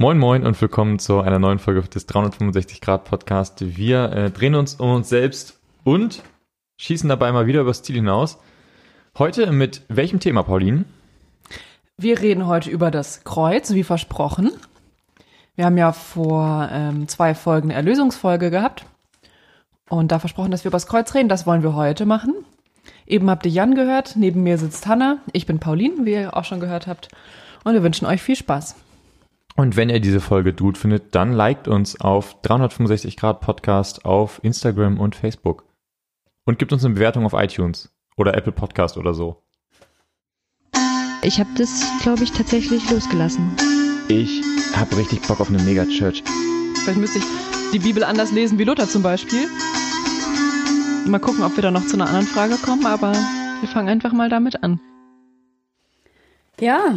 Moin Moin und willkommen zu einer neuen Folge des 365 Grad Podcast. Wir äh, drehen uns um uns selbst und schießen dabei mal wieder übers Ziel hinaus. Heute mit welchem Thema, Pauline? Wir reden heute über das Kreuz, wie versprochen. Wir haben ja vor ähm, zwei Folgen eine Erlösungsfolge gehabt und da versprochen, dass wir über das Kreuz reden. Das wollen wir heute machen. Eben habt ihr Jan gehört, neben mir sitzt Hanna, ich bin Pauline, wie ihr auch schon gehört habt und wir wünschen euch viel Spaß. Und wenn ihr diese Folge gut findet, dann liked uns auf 365 Grad Podcast auf Instagram und Facebook. Und gibt uns eine Bewertung auf iTunes oder Apple Podcast oder so. Ich habe das, glaube ich, tatsächlich losgelassen. Ich habe richtig Bock auf eine Mega-Church. Vielleicht müsste ich die Bibel anders lesen wie Luther zum Beispiel. Mal gucken, ob wir da noch zu einer anderen Frage kommen, aber wir fangen einfach mal damit an. Ja,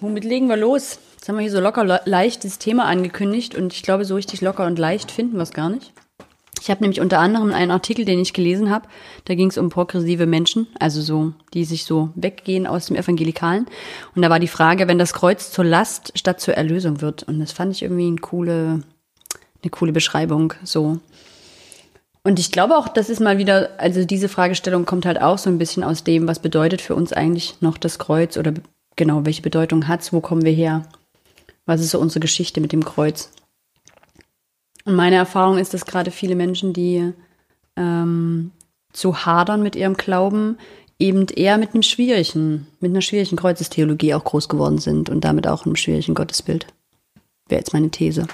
womit legen wir los? Jetzt haben wir hier so locker le leicht das Thema angekündigt und ich glaube, so richtig locker und leicht finden wir es gar nicht. Ich habe nämlich unter anderem einen Artikel, den ich gelesen habe. Da ging es um progressive Menschen, also so, die sich so weggehen aus dem Evangelikalen. Und da war die Frage, wenn das Kreuz zur Last statt zur Erlösung wird. Und das fand ich irgendwie eine coole, eine coole Beschreibung. So. Und ich glaube auch, das ist mal wieder, also diese Fragestellung kommt halt auch so ein bisschen aus dem, was bedeutet für uns eigentlich noch das Kreuz oder genau, welche Bedeutung hat's, wo kommen wir her? Was ist so unsere Geschichte mit dem Kreuz? Und meine Erfahrung ist, dass gerade viele Menschen, die ähm, zu hadern mit ihrem Glauben, eben eher mit einem schwierigen, mit einer schwierigen Kreuzestheologie auch groß geworden sind und damit auch einem schwierigen Gottesbild. Wäre jetzt meine These.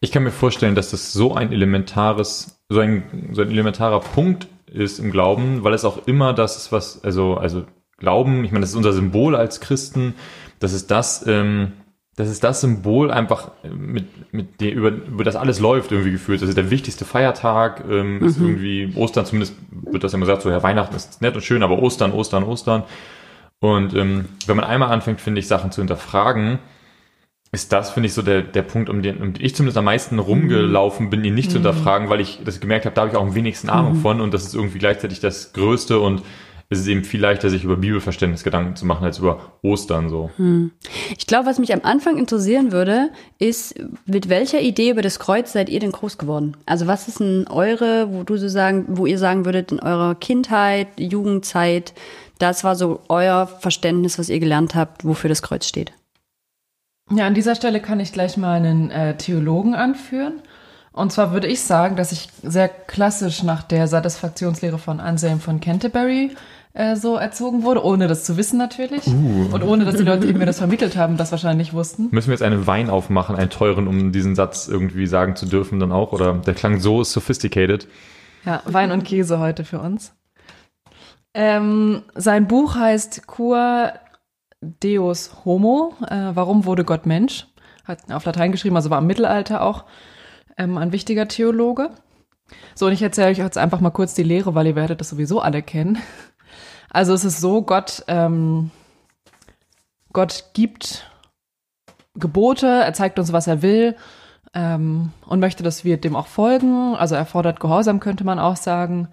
Ich kann mir vorstellen, dass das so ein elementares, so ein, so ein elementarer Punkt ist im Glauben, weil es auch immer das ist, was, also, also Glauben, ich meine, das ist unser Symbol als Christen, das ist das, ähm, das ist das Symbol einfach mit, mit der, über, über das alles läuft irgendwie gefühlt. Das ist der wichtigste Feiertag, ähm, mhm. ist irgendwie Ostern, zumindest wird das immer gesagt, so ja, Weihnachten ist nett und schön, aber Ostern, Ostern, Ostern. Und ähm, wenn man einmal anfängt, finde ich, Sachen zu hinterfragen, ist das, finde ich, so der, der Punkt, um den, um den ich zumindest am meisten rumgelaufen bin, ihn nicht mhm. zu hinterfragen, weil ich das gemerkt habe, da habe ich auch am wenigsten Ahnung mhm. von und das ist irgendwie gleichzeitig das Größte und ist es eben viel leichter, sich über Bibelverständnis Gedanken zu machen, als über Ostern so. Hm. Ich glaube, was mich am Anfang interessieren würde, ist, mit welcher Idee über das Kreuz seid ihr denn groß geworden? Also was ist denn eure, wo du so sagen, wo ihr sagen würdet, in eurer Kindheit, Jugendzeit, das war so euer Verständnis, was ihr gelernt habt, wofür das Kreuz steht? Ja, an dieser Stelle kann ich gleich mal einen äh, Theologen anführen. Und zwar würde ich sagen, dass ich sehr klassisch nach der Satisfaktionslehre von Anselm von Canterbury äh, so erzogen wurde, ohne das zu wissen natürlich. Uh. Und ohne, dass die Leute, die mir das vermittelt haben, das wahrscheinlich wussten. Müssen wir jetzt einen Wein aufmachen, einen teuren, um diesen Satz irgendwie sagen zu dürfen dann auch? Oder der klang so sophisticated. Ja, Wein und Käse heute für uns. Ähm, sein Buch heißt Cur Deus Homo. Äh, warum wurde Gott Mensch? Hat auf Latein geschrieben, also war im Mittelalter auch ähm, ein wichtiger Theologe. So, und ich erzähle euch jetzt einfach mal kurz die Lehre, weil ihr werdet das sowieso alle kennen. Also es ist so, Gott, ähm, Gott gibt Gebote, er zeigt uns, was er will ähm, und möchte, dass wir dem auch folgen. Also er fordert Gehorsam, könnte man auch sagen,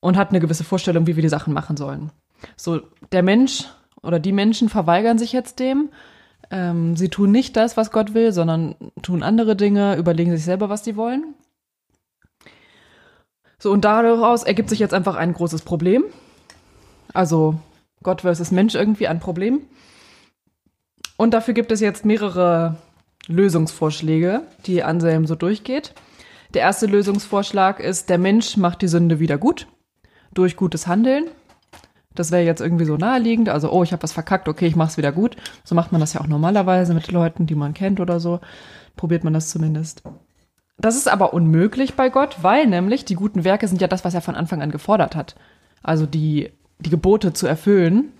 und hat eine gewisse Vorstellung, wie wir die Sachen machen sollen. So, der Mensch oder die Menschen verweigern sich jetzt dem. Ähm, sie tun nicht das, was Gott will, sondern tun andere Dinge, überlegen sich selber, was sie wollen. So, und daraus ergibt sich jetzt einfach ein großes Problem. Also Gott versus Mensch irgendwie ein Problem. Und dafür gibt es jetzt mehrere Lösungsvorschläge, die Anselm so durchgeht. Der erste Lösungsvorschlag ist, der Mensch macht die Sünde wieder gut durch gutes Handeln. Das wäre jetzt irgendwie so naheliegend. Also, oh, ich habe was verkackt, okay, ich mache es wieder gut. So macht man das ja auch normalerweise mit Leuten, die man kennt oder so. Probiert man das zumindest. Das ist aber unmöglich bei Gott, weil nämlich die guten Werke sind ja das, was er von Anfang an gefordert hat. Also die die Gebote zu erfüllen,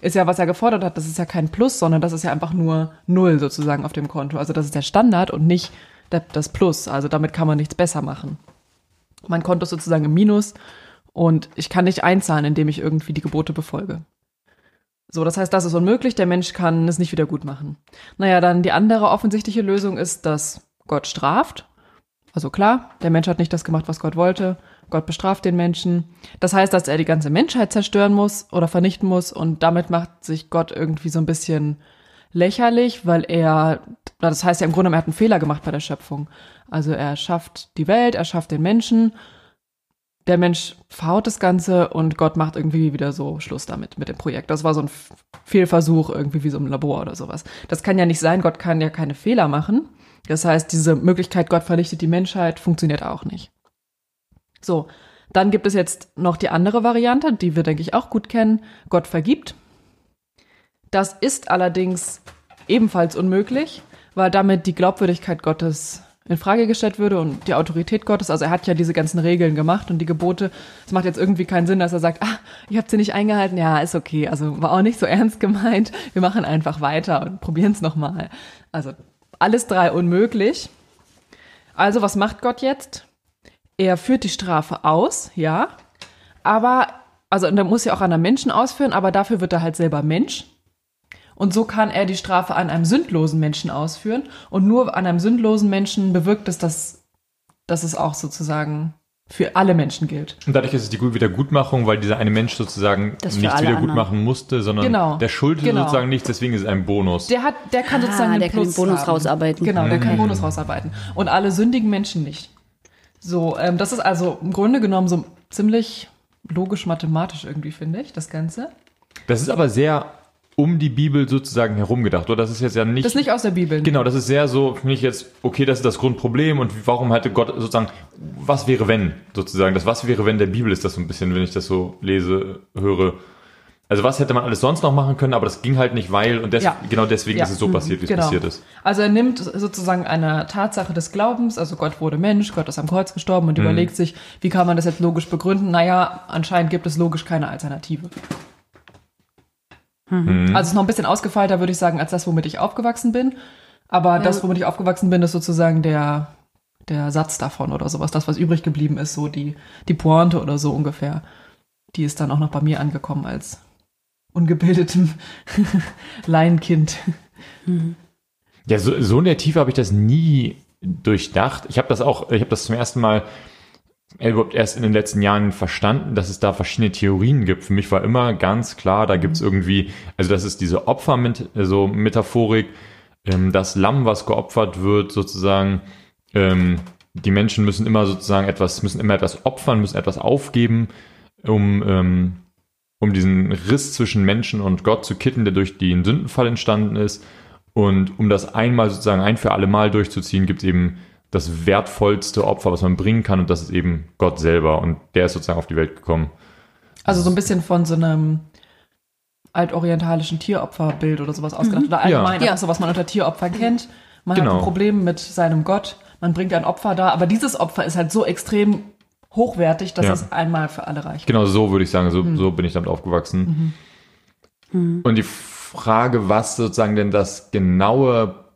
ist ja, was er gefordert hat, das ist ja kein Plus, sondern das ist ja einfach nur Null sozusagen auf dem Konto. Also das ist der Standard und nicht das Plus. Also damit kann man nichts besser machen. Mein Konto ist sozusagen im Minus und ich kann nicht einzahlen, indem ich irgendwie die Gebote befolge. So, das heißt, das ist unmöglich, der Mensch kann es nicht wieder gut machen. Naja, dann die andere offensichtliche Lösung ist, dass Gott straft. Also klar, der Mensch hat nicht das gemacht, was Gott wollte. Gott bestraft den Menschen. Das heißt, dass er die ganze Menschheit zerstören muss oder vernichten muss und damit macht sich Gott irgendwie so ein bisschen lächerlich, weil er das heißt ja im Grunde, er hat einen Fehler gemacht bei der Schöpfung. Also er schafft die Welt, er schafft den Menschen, der Mensch verhaut das Ganze und Gott macht irgendwie wieder so Schluss damit, mit dem Projekt. Das war so ein Fehlversuch, irgendwie wie so im Labor oder sowas. Das kann ja nicht sein, Gott kann ja keine Fehler machen. Das heißt, diese Möglichkeit, Gott vernichtet die Menschheit, funktioniert auch nicht. So, dann gibt es jetzt noch die andere Variante, die wir, denke ich, auch gut kennen. Gott vergibt. Das ist allerdings ebenfalls unmöglich, weil damit die Glaubwürdigkeit Gottes in Frage gestellt würde und die Autorität Gottes. Also er hat ja diese ganzen Regeln gemacht und die Gebote. Es macht jetzt irgendwie keinen Sinn, dass er sagt, ah, ich habe sie nicht eingehalten. Ja, ist okay. Also war auch nicht so ernst gemeint. Wir machen einfach weiter und probieren es nochmal. Also alles drei unmöglich. Also was macht Gott jetzt? Er führt die Strafe aus, ja. Aber, also und er muss ja auch an einem Menschen ausführen, aber dafür wird er halt selber Mensch. Und so kann er die Strafe an einem sündlosen Menschen ausführen. Und nur an einem sündlosen Menschen bewirkt es, dass, dass es auch sozusagen für alle Menschen gilt. Und dadurch ist es die Wiedergutmachung, weil dieser eine Mensch sozusagen nichts wiedergutmachen musste, sondern Genau. der schuldet Genau. sozusagen nichts, deswegen ist es ein Bonus. Der hat, der kann sozusagen Ah, den der kann den Plus Bonus haben. rausarbeiten. Genau, der kann Mhm. Bonus rausarbeiten. Und alle sündigen Menschen nicht. So, ähm, das ist also im Grunde genommen so ziemlich logisch-mathematisch irgendwie, finde ich, das Ganze. Das ist aber sehr um die Bibel sozusagen herumgedacht, oder? Das ist jetzt ja nicht. Das ist nicht aus der Bibel. Genau, das ist sehr so, finde ich jetzt, okay, das ist das Grundproblem und warum hätte Gott sozusagen, was wäre wenn, sozusagen, das was wäre wenn der Bibel ist das so ein bisschen, wenn ich das so lese, höre. Also was hätte man alles sonst noch machen können, aber das ging halt nicht, weil, und des, Ja. genau deswegen Ja. ist es so passiert, wie es Genau. passiert ist. Also er nimmt sozusagen eine Tatsache des Glaubens, also Gott wurde Mensch, Gott ist am Kreuz gestorben Mhm. und überlegt sich, wie kann man das jetzt logisch begründen? Naja, anscheinend gibt es logisch keine Alternative. Mhm. Also es ist noch ein bisschen ausgefeilter, würde ich sagen, als das, womit ich aufgewachsen bin. Aber das, womit ich aufgewachsen bin, ist sozusagen der, der Satz davon oder sowas. Das, was übrig geblieben ist, so die, die Pointe oder so ungefähr. Die ist dann auch noch bei mir angekommen als ungebildetem Laienkind. Ja, so, so in der Tiefe habe ich das nie durchdacht. Ich habe das auch, ich habe das zum ersten Mal überhaupt erst in den letzten Jahren verstanden, dass es da verschiedene Theorien gibt. Für mich war immer ganz klar, da gibt es irgendwie, also das ist diese Opfer-Metaphorik, Metaphorik, ähm, das Lamm, was geopfert wird, sozusagen, ähm, die Menschen müssen immer sozusagen etwas, müssen immer etwas opfern, müssen etwas aufgeben, um, ähm, um diesen Riss zwischen Menschen und Gott zu kitten, der durch den Sündenfall entstanden ist. Und um das einmal sozusagen ein für alle Mal durchzuziehen, gibt es eben das wertvollste Opfer, was man bringen kann, und das ist eben Gott selber. Und der ist sozusagen auf die Welt gekommen. Also so ein bisschen von so einem altorientalischen Tieropferbild oder sowas ausgedacht. Oder allgemein Ja. einfach so, was man unter Tieropfern kennt. Man hat Genau. ein Problem mit seinem Gott, man bringt ein Opfer da, aber dieses Opfer ist halt so extrem hochwertig, dass Ja. es einmal für alle reicht. Genau so würde ich sagen, so, so bin ich damit aufgewachsen. Und die Frage, was sozusagen denn das genaue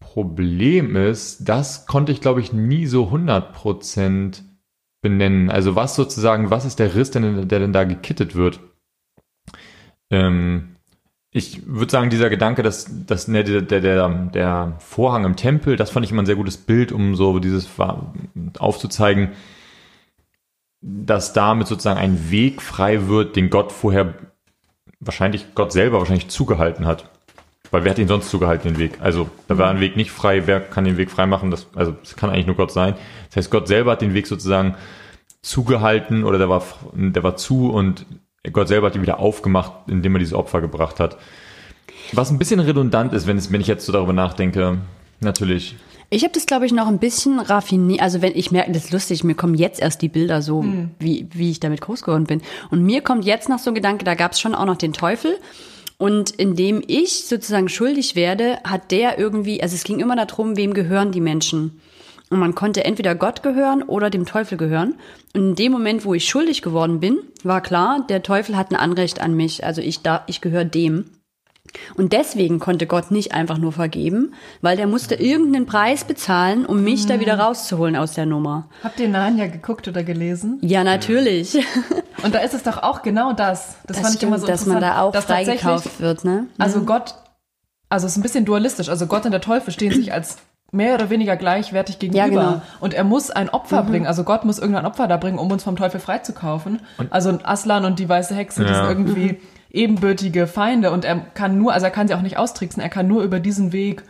Problem ist, das konnte ich, glaube ich, nie so 100% benennen. Also was sozusagen, was ist der Riss, denn, der denn da gekittet wird? Ähm, ich würde sagen, dieser Gedanke, dass, dass ne, der, der, der, der Vorhang im Tempel, das fand ich immer ein sehr gutes Bild, um so dieses aufzuzeigen, dass damit sozusagen ein Weg frei wird, den Gott vorher wahrscheinlich Gott selber wahrscheinlich zugehalten hat. Weil wer hat ihn sonst zugehalten, den Weg? Also, da war ein Weg nicht frei, wer kann den Weg frei machen? Das, also, es kann eigentlich nur Gott sein. Das heißt, Gott selber hat den Weg sozusagen zugehalten oder der war, der war zu und Gott selber hat ihn wieder aufgemacht, indem er dieses Opfer gebracht hat. Was ein bisschen redundant ist, wenn, es, wenn ich jetzt so darüber nachdenke, natürlich. Ich habe das, glaube ich, noch ein bisschen raffiniert. Also wenn ich merke, das ist lustig, mir kommen jetzt erst die Bilder so, wie, wie ich damit groß geworden bin. Und mir kommt jetzt noch so ein Gedanke, da gab es schon auch noch den Teufel. Und indem ich sozusagen schuldig werde, hat der irgendwie, also es ging immer darum, wem gehören die Menschen. Und man konnte entweder Gott gehören oder dem Teufel gehören. Und in dem Moment, wo ich schuldig geworden bin, war klar, der Teufel hat ein Anrecht an mich. Also ich da, ich gehöre dem. Und deswegen konnte Gott nicht einfach nur vergeben, weil der musste irgendeinen Preis bezahlen, um mich da wieder rauszuholen aus der Nummer. Habt ihr Narnia geguckt oder gelesen? Ja, natürlich. Und da ist es doch auch genau das. Das, Das, fand ich immer stimmt, so dass man da auch dass freigekauft wird, ne? Also Gott, also es ist ein bisschen dualistisch. Also Gott und der Teufel stehen sich als mehr oder weniger gleichwertig gegenüber. genau. Mhm. Und er muss ein Opfer bringen. Also Gott muss irgendein Opfer da bringen, um uns vom Teufel freizukaufen. Also ein Aslan und die weiße Hexe, die Ja. sind irgendwie ebenbürtige Feinde. Und er kann nur, also er kann sie auch nicht austricksen, er kann nur über diesen Weg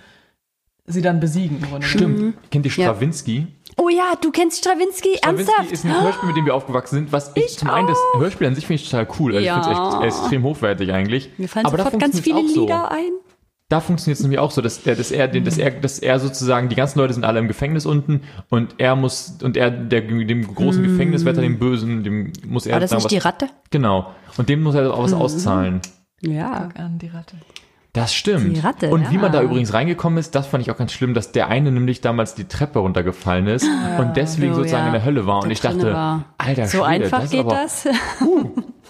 sie dann besiegen. Stimmt. genommen. Kennt ihr Strawinski? Oh ja, du kennst Strawinski, Strawinski ernsthaft? ist ein Hörspiel, mit dem wir aufgewachsen sind, was ich, zum einen das Hörspiel an sich finde ich total cool. Also Ja. ich finde es echt extrem hochwertig eigentlich. Mir fallen Aber da sofort ganz viele auch so. Lieder ein. Da funktioniert es nämlich auch so, dass er, dass er, dass er, dass er sozusagen, die ganzen Leute sind alle im Gefängnis unten und er muss, und er, der, dem großen Gefängniswärter, dem Bösen, dem muss er War das nicht die was, Ratte? Genau. Und dem muss er auch was auszahlen. Ja. Guck an, die Ratte. Das stimmt. Die Ratte, und wie ja. man da übrigens reingekommen ist, das fand ich auch ganz schlimm, dass der eine nämlich damals die Treppe runtergefallen ist und deswegen Oh, sozusagen ja. in der Hölle war. Und Da ich dachte, war. alter So Schwede, einfach das ist geht aber, das?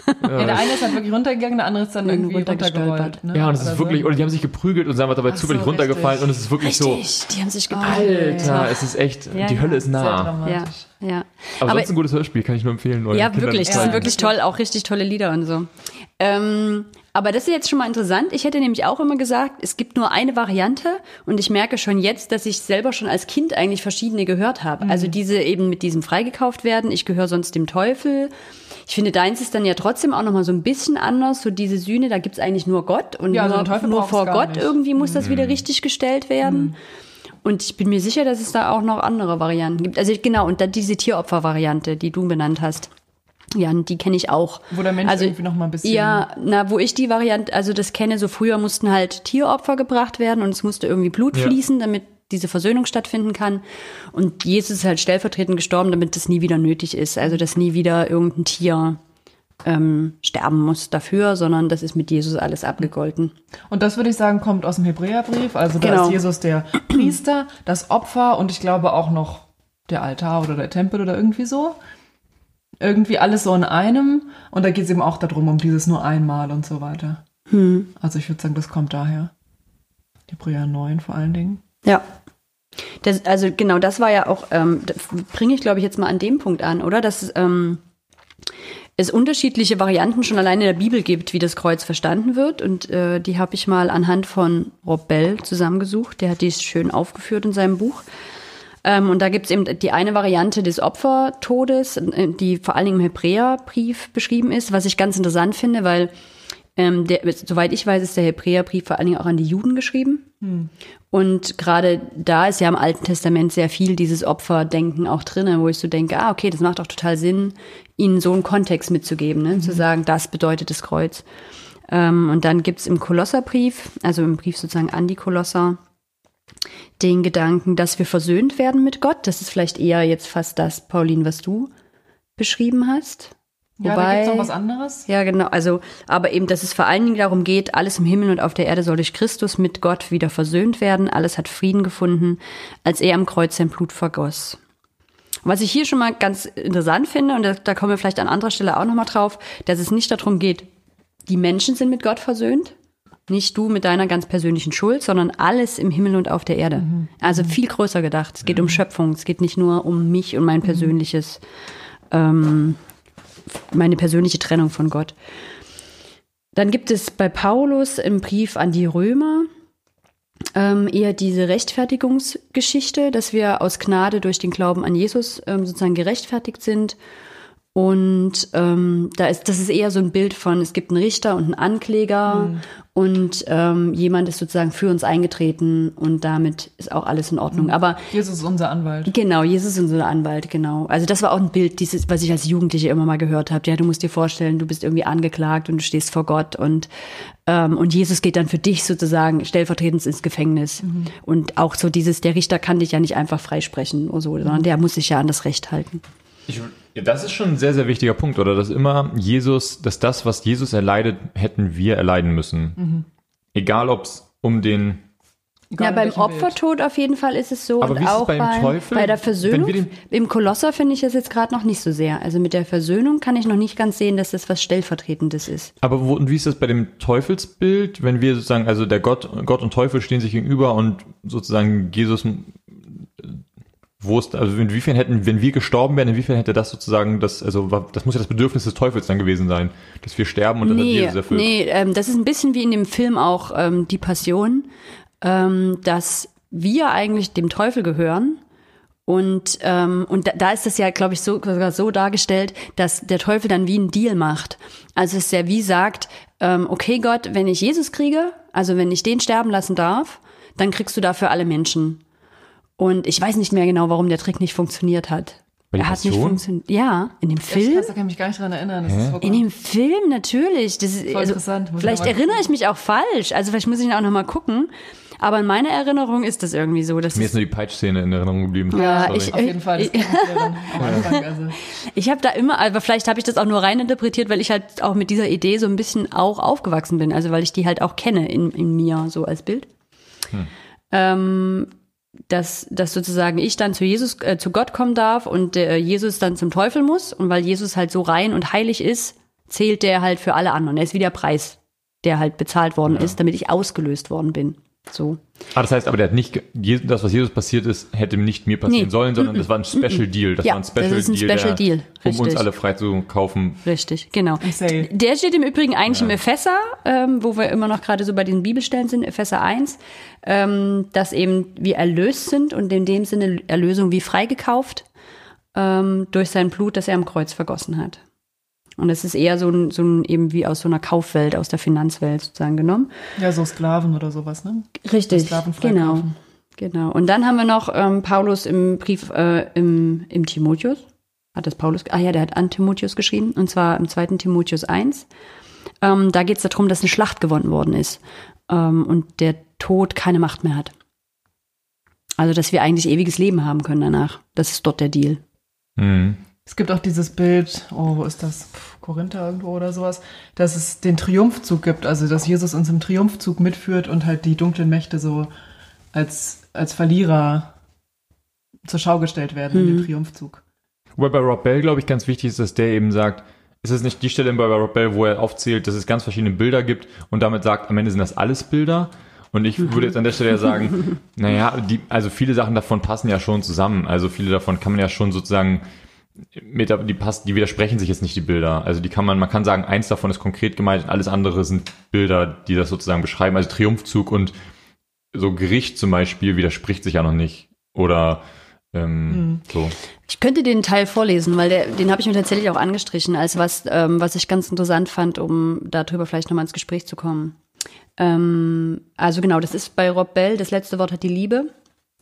Ja, der eine ist halt wirklich runtergegangen, der andere ist dann irgendwie runtergestolpert. runtergerollt. Ne? Ja, und es Oder ist so. wirklich, oder die haben sich geprügelt und sind einfach dabei zufällig so, runtergefallen richtig. und es ist wirklich so, Richtig, die haben sich Alter, es ist echt, Ja, die. Hölle ist Sehr nah. Ja, dramatisch. Ja. Aber, Aber sonst ein gutes Hörspiel, kann ich nur empfehlen. Ja, Kindern wirklich. Zeigen. sind wirklich toll, auch richtig tolle Lieder und so. Ähm, aber das ist jetzt schon mal interessant. Ich hätte nämlich auch immer gesagt, es gibt nur eine Variante und ich merke schon jetzt, dass ich selber schon als Kind eigentlich verschiedene gehört habe. Also Mhm. diese eben mit diesem freigekauft werden. Ich gehöre sonst dem Teufel. Ich finde, deins ist dann ja trotzdem auch nochmal so ein bisschen anders. So diese Sühne, da gibt's eigentlich nur Gott und Ja, also nur, Teufel nur vor Gott nicht. Mhm. irgendwie muss das wieder richtig gestellt werden. Und ich bin mir sicher, dass es da auch noch andere Varianten gibt. Also genau, und dann diese Tieropfer-Variante, die du benannt hast. Ja, die kenne ich auch. Wo der Mensch also, irgendwie noch mal ein bisschen- Ja, na, wo ich die Variante, also das kenne, so früher mussten halt Tieropfer gebracht werden und es musste irgendwie Blut Ja. fließen, damit diese Versöhnung stattfinden kann. Und Jesus ist halt stellvertretend gestorben, damit das nie wieder nötig ist. Also, dass nie wieder irgendein Tier ähm, sterben muss dafür, sondern das ist mit Jesus alles abgegolten. Und das würde ich sagen, kommt aus dem Hebräerbrief. Also da Genau. ist Jesus der Priester, das Opfer und ich glaube auch noch der Altar oder der Tempel oder irgendwie so. Irgendwie alles so in einem. Und da geht es eben auch darum, um dieses nur einmal und so weiter. Also ich würde sagen, das kommt daher. Hebräer 9 vor allen Dingen. Ja. Das, also genau, das war ja auch, ähm, bringe ich glaube ich jetzt mal an dem Punkt an, oder? Dass ähm, es unterschiedliche Varianten schon allein in der Bibel gibt, wie das Kreuz verstanden wird. Und äh, die habe ich mal anhand von Rob Bell zusammengesucht. Der hat die schön aufgeführt in seinem Buch. Ähm, und da gibt es eben die eine Variante des Opfertodes, äh, die vor allen Dingen im Hebräerbrief beschrieben ist, was ich ganz interessant finde, weil ähm, der, soweit ich weiß, ist der Hebräerbrief vor allen Dingen auch an die Juden geschrieben. Und gerade da ist ja im Alten Testament sehr viel dieses Opferdenken auch drin, wo ich so denke, ah, okay, das macht auch total Sinn, ihnen so einen Kontext mitzugeben, ne? zu sagen, das bedeutet das Kreuz. Ähm, und dann gibt's im Kolosserbrief, also im Brief sozusagen an die Kolosser, den Gedanken, dass wir versöhnt werden mit Gott. Das ist vielleicht eher jetzt fast das, Pauline, was du beschrieben hast. Ja, da gibt es noch was anderes. Ja, genau. Also, aber eben, dass es vor allen Dingen darum geht, alles im Himmel und auf der Erde soll durch Christus mit Gott wieder versöhnt werden. Alles hat Frieden gefunden, als er am Kreuz sein Blut vergoss. Was ich hier schon mal ganz interessant finde, und da, da kommen wir vielleicht an anderer Stelle auch nochmal drauf, dass es nicht darum geht, die Menschen sind mit Gott versöhnt, nicht du mit deiner ganz persönlichen Schuld, sondern alles im Himmel und auf der Erde. Also viel größer gedacht. Es geht um Schöpfung, es geht nicht nur um mich und mein persönliches ähm, meine persönliche Trennung von Gott. Dann gibt es bei Paulus im Brief an die Römer ähm, eher diese Rechtfertigungsgeschichte, dass wir aus Gnade durch den Glauben an Jesus ähm, sozusagen gerechtfertigt sind. Und ähm, da ist, das ist eher so ein Bild von, es gibt einen Richter und einen Ankläger und ähm, jemand ist sozusagen für uns eingetreten und damit ist auch alles in Ordnung. Aber Jesus ist unser Anwalt. Genau, Jesus ist unser Anwalt, genau. Also das war auch ein Bild, dieses, was ich als Jugendliche immer mal gehört habe. Ja, du musst dir vorstellen, du bist irgendwie angeklagt und du stehst vor Gott und ähm, und Jesus geht dann für dich sozusagen stellvertretend ins Gefängnis. Und auch so dieses, der Richter kann dich ja nicht einfach freisprechen oder so, sondern der muss sich ja an das Recht halten. Ich, ja, das ist schon ein sehr, sehr wichtiger Punkt, oder? Dass immer Jesus, dass das, was Jesus erleidet, hätten wir erleiden müssen. Egal, ob es um den. Ja, beim welchem Bild. Opfertod auf jeden Fall ist es so. Aber und wie ist es auch beim bei, Teufel? bei der Versöhnung. Wenn wir den- Im Kolosser finde ich das jetzt gerade noch nicht so sehr. Also mit der Versöhnung kann ich noch nicht ganz sehen, dass das was Stellvertretendes ist. Aber wo, und wie ist das bei dem Teufelsbild, wenn wir sozusagen, also der Gott, Gott und Teufel stehen sich gegenüber und sozusagen Jesus, wo ist, also inwiefern hätten, wenn wir gestorben wären, inwiefern hätte das sozusagen das, also das muss ja das Bedürfnis des Teufels dann gewesen sein, dass wir sterben und das hat Nee, Jesus erfüllt. nee ähm, das ist ein bisschen wie in dem Film auch ähm, Die Passion, ähm, dass wir eigentlich dem Teufel gehören. Und, ähm, und da, da ist das ja, glaube ich, so, sogar so dargestellt, dass der Teufel dann wie einen Deal macht. Also es ist ja wie sagt, ähm, okay Gott, wenn ich Jesus kriege, also wenn ich den sterben lassen darf, dann kriegst du dafür alle Menschen. Und ich weiß nicht mehr genau, warum der Trick nicht funktioniert hat. Er hat nicht funktioniert. Ja, in dem Ich Film. krass, da kann ich mich gar nicht dran erinnern. Das ist voll In dem Film natürlich. Das ist, Voll also, interessant, muss ich vielleicht mal erinnere ich mich auch falsch. Also vielleicht muss ich ihn auch noch mal gucken. Aber in meiner Erinnerung ist das irgendwie so. Dass Mir ist nur die Peitschszene in Erinnerung geblieben. Ja, Sorry. ich- auf jeden Fall. Das kann ich. Also. Ich habe da immer, aber vielleicht habe ich das auch nur rein interpretiert, weil ich halt auch mit dieser Idee so ein bisschen auch aufgewachsen bin. Also weil ich die halt auch kenne in, in mir so als Bild. Ähm, dass, dass sozusagen ich dann zu Jesus, äh, zu Gott kommen darf und äh, Jesus dann zum Teufel muss. Und weil Jesus halt so rein und heilig ist, zählt der halt für alle anderen. Er ist wie der Preis, der halt bezahlt worden ist, damit ich ausgelöst worden bin. So. Ah, das heißt aber, der hat nicht, das, was Jesus passiert ist, hätte nicht mir passieren Nee. sollen, sondern das war ein Special Deal. Das Ja, war ein Special das ist ein Deal, Special der, Deal, um uns alle frei zu kaufen. Richtig, genau. Der steht im Übrigen eigentlich im Epheser, ähm, wo wir immer noch gerade so bei den Bibelstellen sind, Epheser 1, ähm, dass eben wir erlöst sind und in dem Sinne Erlösung wie freigekauft ähm, durch sein Blut, das er am Kreuz vergossen hat. Und es ist eher so ein, so ein, eben wie aus so einer Kaufwelt, aus der Finanzwelt sozusagen genommen. Ja, so Sklaven oder sowas, ne? Richtig, genau. Genau. Und dann haben wir noch ähm, Paulus im Brief äh, im, im Timotheus. Hat das Paulus? Ah ja, der hat an Timotheus geschrieben. Und zwar im zweiten Timotheus 1. Ähm, da geht es darum, dass eine Schlacht gewonnen worden ist. Ähm, und der Tod keine Macht mehr hat. Also, dass wir eigentlich ewiges Leben haben können danach. Das ist dort der Deal. Mhm. Es gibt auch dieses Bild, oh, wo ist das? Korinther irgendwo oder sowas, dass es den Triumphzug gibt, also dass Jesus uns im Triumphzug mitführt und halt die dunklen Mächte so als, als Verlierer zur Schau gestellt werden in dem Triumphzug. Wobei bei Rob Bell, glaube ich, ganz wichtig ist, dass der eben sagt, ist es nicht die Stelle bei Rob Bell, wo er aufzählt, dass es ganz verschiedene Bilder gibt und damit sagt, am Ende sind das alles Bilder. Und ich würde jetzt an der Stelle ja sagen, naja, die, also viele Sachen davon passen ja schon zusammen. Also viele davon kann man ja schon sozusagen mit, die passen, die widersprechen sich jetzt nicht die Bilder. Also die kann man, man kann sagen, eins davon ist konkret gemeint und alles andere sind Bilder, die das sozusagen beschreiben. Also Triumphzug und so Gericht zum Beispiel widerspricht sich ja noch nicht. Oder ähm, so. Ich könnte den Teil vorlesen, weil der, den habe ich mir tatsächlich auch angestrichen, als was, ähm, was ich ganz interessant fand, um darüber vielleicht nochmal ins Gespräch zu kommen. Ähm, also genau, das ist bei Rob Bell, das letzte Wort hat die Liebe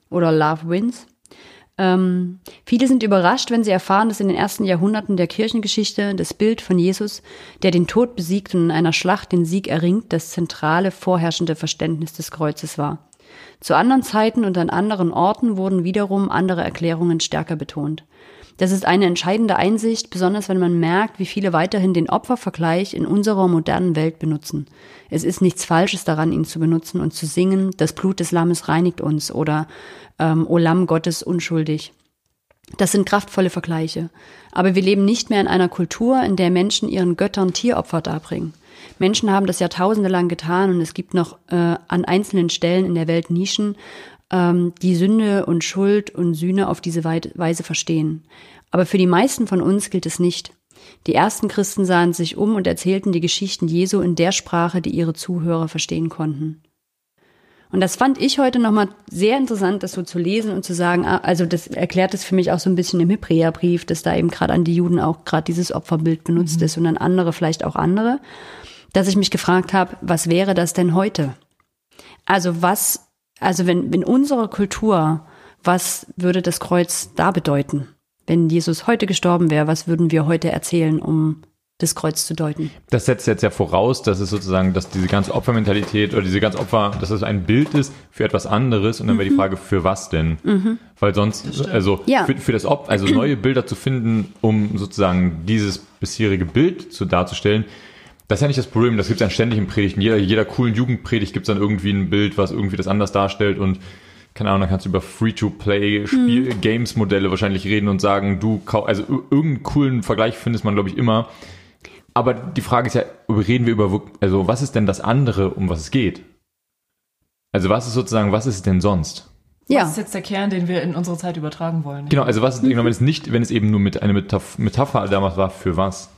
oder Love Wins. Ähm, viele sind überrascht, wenn sie erfahren, dass in den ersten Jahrhunderten der Kirchengeschichte das Bild von Jesus, der den Tod besiegt und in einer Schlacht den Sieg erringt, das zentrale vorherrschende Verständnis des Kreuzes war. Zu anderen Zeiten und an anderen Orten wurden wiederum andere Erklärungen stärker betont. Das ist eine entscheidende Einsicht, besonders wenn man merkt, wie viele weiterhin den Opfervergleich in unserer modernen Welt benutzen. Es ist nichts Falsches daran, ihn zu benutzen und zu singen, das Blut des Lammes reinigt uns oder ähm, O Lamm Gottes unschuldig. Das sind kraftvolle Vergleiche. Aber wir leben nicht mehr in einer Kultur, in der Menschen ihren Göttern Tieropfer darbringen. Menschen haben das Jahrtausende lang getan und es gibt noch äh, an einzelnen Stellen in der Welt Nischen, ähm, die Sünde und Schuld und Sühne auf diese Wei- Weise verstehen. Aber für die meisten von uns gilt es nicht. Die ersten Christen sahen sich um und erzählten die Geschichten Jesu in der Sprache, die ihre Zuhörer verstehen konnten. Und das fand ich heute nochmal sehr interessant, das so zu lesen und zu sagen, ah, also das erklärt es für mich auch so ein bisschen im Hebräerbrief, dass da eben gerade an die Juden auch gerade dieses Opferbild benutzt ist und an andere vielleicht auch andere, dass ich mich gefragt habe, was wäre das denn heute? Also was, also wenn, wenn unsere Kultur, was würde das Kreuz da bedeuten? Wenn Jesus heute gestorben wäre, was würden wir heute erzählen, um das Kreuz zu deuten? Das setzt jetzt ja voraus, dass es sozusagen, dass diese ganze Opfermentalität oder diese ganze Opfer, dass es ein Bild ist für etwas anderes und dann wäre die Frage, für was denn? Weil sonst, also Ja. für, für das Opfer, also neue Bilder zu finden, um sozusagen dieses bisherige Bild zu darzustellen, das ist ja nicht das Problem, das gibt es ja ständig in Predigten. Jeder, jeder coolen Jugendpredigt gibt es dann irgendwie ein Bild, was irgendwie das anders darstellt und keine Ahnung, dann kannst du über Free-to-Play Spiel Games Modelle wahrscheinlich reden und sagen, du also ir- irgendeinen coolen Vergleich findest man glaube ich immer. Aber die Frage ist ja, reden wir über, also was ist denn das andere, um was es geht? Also was ist sozusagen, was ist es denn sonst? Ja. Das ist jetzt der Kern, den wir in unsere Zeit übertragen wollen. Genau, also was ist, genau, wenn es nicht, wenn es eben nur mit einer Metaph Metapher damals war, für was?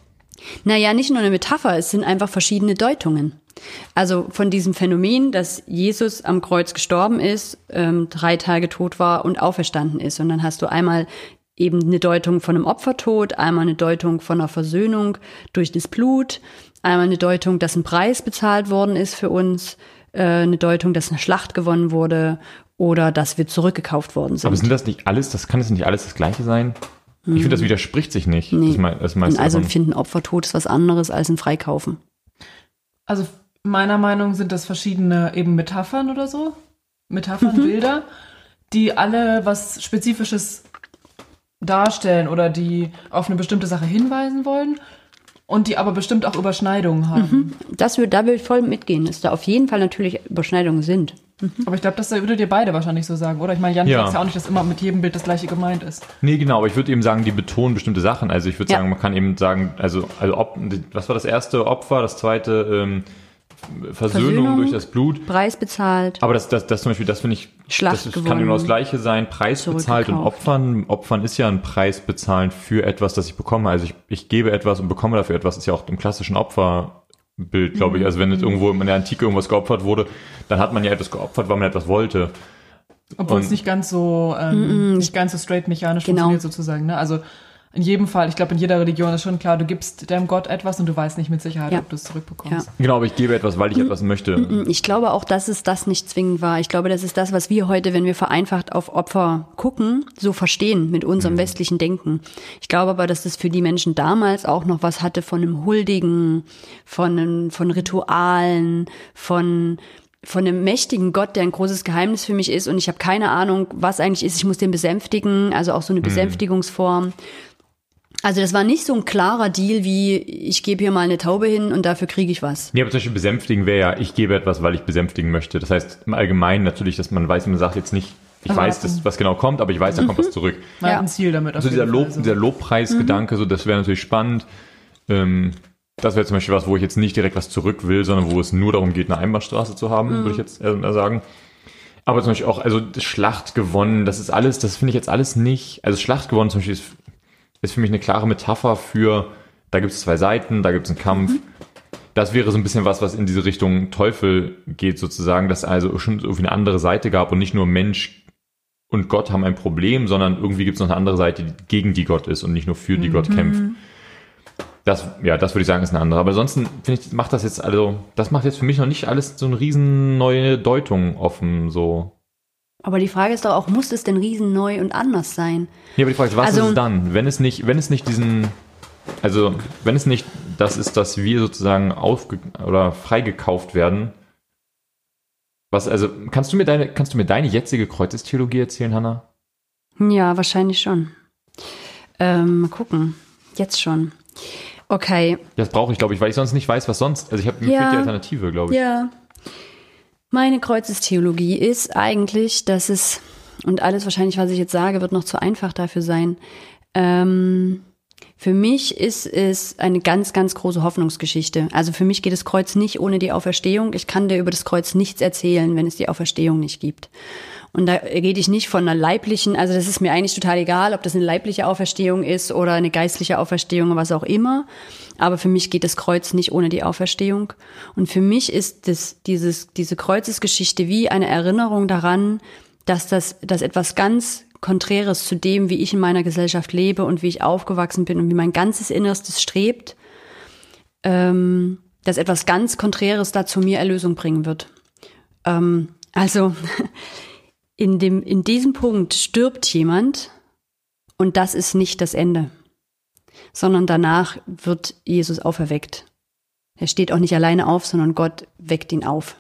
Naja, nicht nur eine Metapher, es sind einfach verschiedene Deutungen. Also von diesem Phänomen, dass Jesus am Kreuz gestorben ist, ähm, drei Tage tot war und auferstanden ist. Und dann hast du einmal eben eine Deutung von einem Opfertod, einmal eine Deutung von einer Versöhnung durch das Blut, einmal eine Deutung, dass ein Preis bezahlt worden ist für uns, äh, eine Deutung, dass eine Schlacht gewonnen wurde oder dass wir zurückgekauft worden sind. Aber sind das nicht alles, das kann das nicht alles das Gleiche sein? Ich finde, das widerspricht sich nicht. Nee. Das, mei- das meiste also davon. finden Opfertod ist was anderes als ein Freikaufen. Also meiner Meinung sind das verschiedene eben Metaphern oder so. Metaphern, Mhm. Bilder, die alle was Spezifisches darstellen oder die auf eine bestimmte Sache hinweisen wollen und die aber bestimmt auch Überschneidungen haben. Das wird, da will ich voll mitgehen, dass da auf jeden Fall natürlich Überschneidungen sind. Aber ich glaube, das würdet ihr beide wahrscheinlich so sagen, oder? Ich meine, Jan Ja. sagt ja auch nicht, dass immer mit jedem Bild das gleiche gemeint ist. Nee, genau, aber ich würde eben sagen, die betonen bestimmte Sachen. Also ich würde Ja. sagen, man kann eben sagen, also, also ob, was war das erste Opfer, das zweite ähm, Versöhnung, Versöhnung. durch das Blut. Preis bezahlt. Aber das, das, das zum Beispiel, das finde ich, Schlacht das ist- gewonnen. kann genau das Gleiche sein. Preis bezahlt und. Opfern. Opfern ist ja ein Preis bezahlen für etwas, das ich bekomme. Also ich, ich gebe etwas und bekomme dafür etwas. ist ja auch im klassischen Opferbild, glaube ich. Also wenn jetzt irgendwo in der Antike irgendwas geopfert wurde, dann hat man ja etwas geopfert, weil man etwas wollte. Obwohl Und- es nicht ganz so, ähm, nicht ganz so straight mechanisch Genau. funktioniert sozusagen. Ne? Also in jedem Fall, ich glaube, in jeder Religion ist schon klar, du gibst deinem Gott etwas und du weißt nicht mit Sicherheit, Ja. ob du es zurückbekommst. Ja. Genau, aber ich gebe etwas, weil ich etwas möchte. Ich glaube auch, dass es das nicht zwingend war. Ich glaube, das ist das, was wir heute, wenn wir vereinfacht auf Opfer gucken, so verstehen mit unserem westlichen Denken. Ich glaube aber, dass das für die Menschen damals auch noch was hatte von einem Huldigen, von, einem, von Ritualen, von von einem mächtigen Gott, der ein großes Geheimnis für mich ist und ich habe keine Ahnung, was eigentlich ist. Ich muss den besänftigen, also auch so eine Besänftigungsform. Also das war nicht so ein klarer Deal wie ich gebe hier mal eine Taube hin und dafür kriege ich was. Nee, aber zum Beispiel besänftigen wäre ja, ich gebe etwas, weil ich besänftigen möchte. Das heißt im Allgemeinen natürlich, dass man weiß, man sagt jetzt nicht, ich Aber weiß, was- dass, was genau kommt, aber ich weiß, da kommt was zurück. Man Ja. hat ein Ziel damit. Also dieser, Lob, dieser Lobpreisgedanke, so, das wäre natürlich spannend. Ähm, das wäre zum Beispiel was, wo ich jetzt nicht direkt was zurück will, sondern wo es nur darum geht, eine Einbahnstraße zu haben, würde ich jetzt eher sagen. Aber zum Beispiel auch, also Schlacht gewonnen, das ist alles, das finde ich jetzt alles nicht. Also Schlacht gewonnen zum Beispiel ist, ist für mich eine klare Metapher für, da gibt es zwei Seiten, da gibt es einen Kampf. Das wäre so ein bisschen was, was in diese Richtung Teufel geht, sozusagen, dass also schon irgendwie eine andere Seite gab und nicht nur Mensch und Gott haben ein Problem, sondern irgendwie gibt es noch eine andere Seite, die gegen die Gott ist und nicht nur für die Gott kämpft. Das, ja, das würde ich sagen, ist eine andere. Aber ansonsten finde ich, macht das jetzt, also, das macht jetzt für mich noch nicht alles so eine riesen neue Deutung offen, so. Aber die Frage ist doch auch, muss es denn riesen neu und anders sein? Ja, aber die Frage ist, was Also- ist es dann? Wenn es nicht, wenn es nicht diesen, also, wenn es nicht das ist, dass wir sozusagen aufge oder freigekauft werden, was, also, kannst du mir deine, kannst du mir deine jetzige Kreuzestheologie erzählen, Hannah? Ja, wahrscheinlich schon. Ähm, mal gucken. Jetzt schon. Okay. Das brauche ich, glaube ich, weil ich sonst nicht weiß, was sonst. Also ich habe Ja. die Alternative, glaube ich. Ja. Meine Kreuzestheologie ist eigentlich, dass es, und alles wahrscheinlich, was ich jetzt sage, wird noch zu einfach dafür sein. Ähm, für mich ist es eine ganz, ganz große Hoffnungsgeschichte. Also für mich geht das Kreuz nicht ohne die Auferstehung. Ich kann dir über das Kreuz nichts erzählen, wenn es die Auferstehung nicht gibt. Und da rede ich nicht von einer leiblichen, also das ist mir eigentlich total egal, ob das eine leibliche Auferstehung ist oder eine geistliche Auferstehung, was auch immer. Aber für mich geht das Kreuz nicht ohne die Auferstehung. Und für mich ist das, dieses, diese Kreuzesgeschichte wie eine Erinnerung daran, dass das, dass etwas ganz Konträres zu dem, wie ich in meiner Gesellschaft lebe und wie ich aufgewachsen bin und wie mein ganzes Innerstes strebt, ähm, dass etwas ganz Konträres da zu mir Erlösung bringen wird. Ähm, also in, dem, in diesem Punkt stirbt jemand und das ist nicht das Ende, sondern danach wird Jesus auferweckt. Er steht auch nicht alleine auf, sondern Gott weckt ihn auf.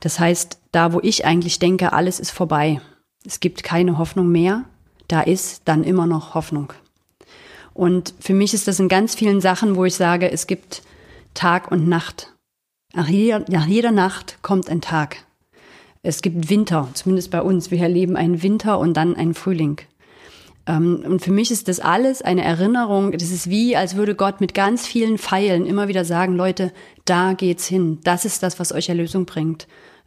Das heißt, da wo ich eigentlich denke, alles ist vorbei, es gibt keine Hoffnung mehr, da ist dann immer noch Hoffnung. Und für mich ist das in ganz vielen Sachen, wo ich sage, es gibt Tag und Nacht. Nach jeder, nach jeder Nacht kommt ein Tag. Es gibt Winter, zumindest bei uns. Wir erleben einen Winter und dann einen Frühling. Ähm, und für mich ist das alles eine Erinnerung. Das ist wie, als würde Gott mit ganz vielen Pfeilen immer wieder sagen, Leute, da geht's hin. Das ist das, was euch Erlösung bringt.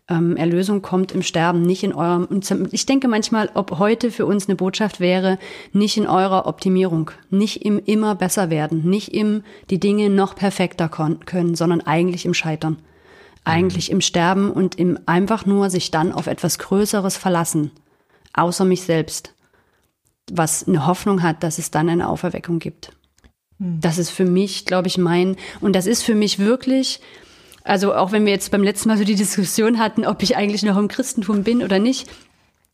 Ähm, Erlösung kommt im Sterben, nicht in eurem. Und ich denke manchmal, ob heute für uns eine Botschaft wäre, nicht in eurer Optimierung, nicht im immer besser werden, nicht im die Dinge noch perfekter können, sondern eigentlich im Scheitern. Eigentlich im Sterben und im einfach nur sich dann auf etwas Größeres verlassen, außer mich selbst, was eine Hoffnung hat, dass es dann eine Auferweckung gibt. Das ist für mich, glaube ich, mein, und das ist für mich wirklich Also auch wenn wir jetzt beim letzten Mal so die Diskussion hatten, ob ich eigentlich noch im Christentum bin oder nicht,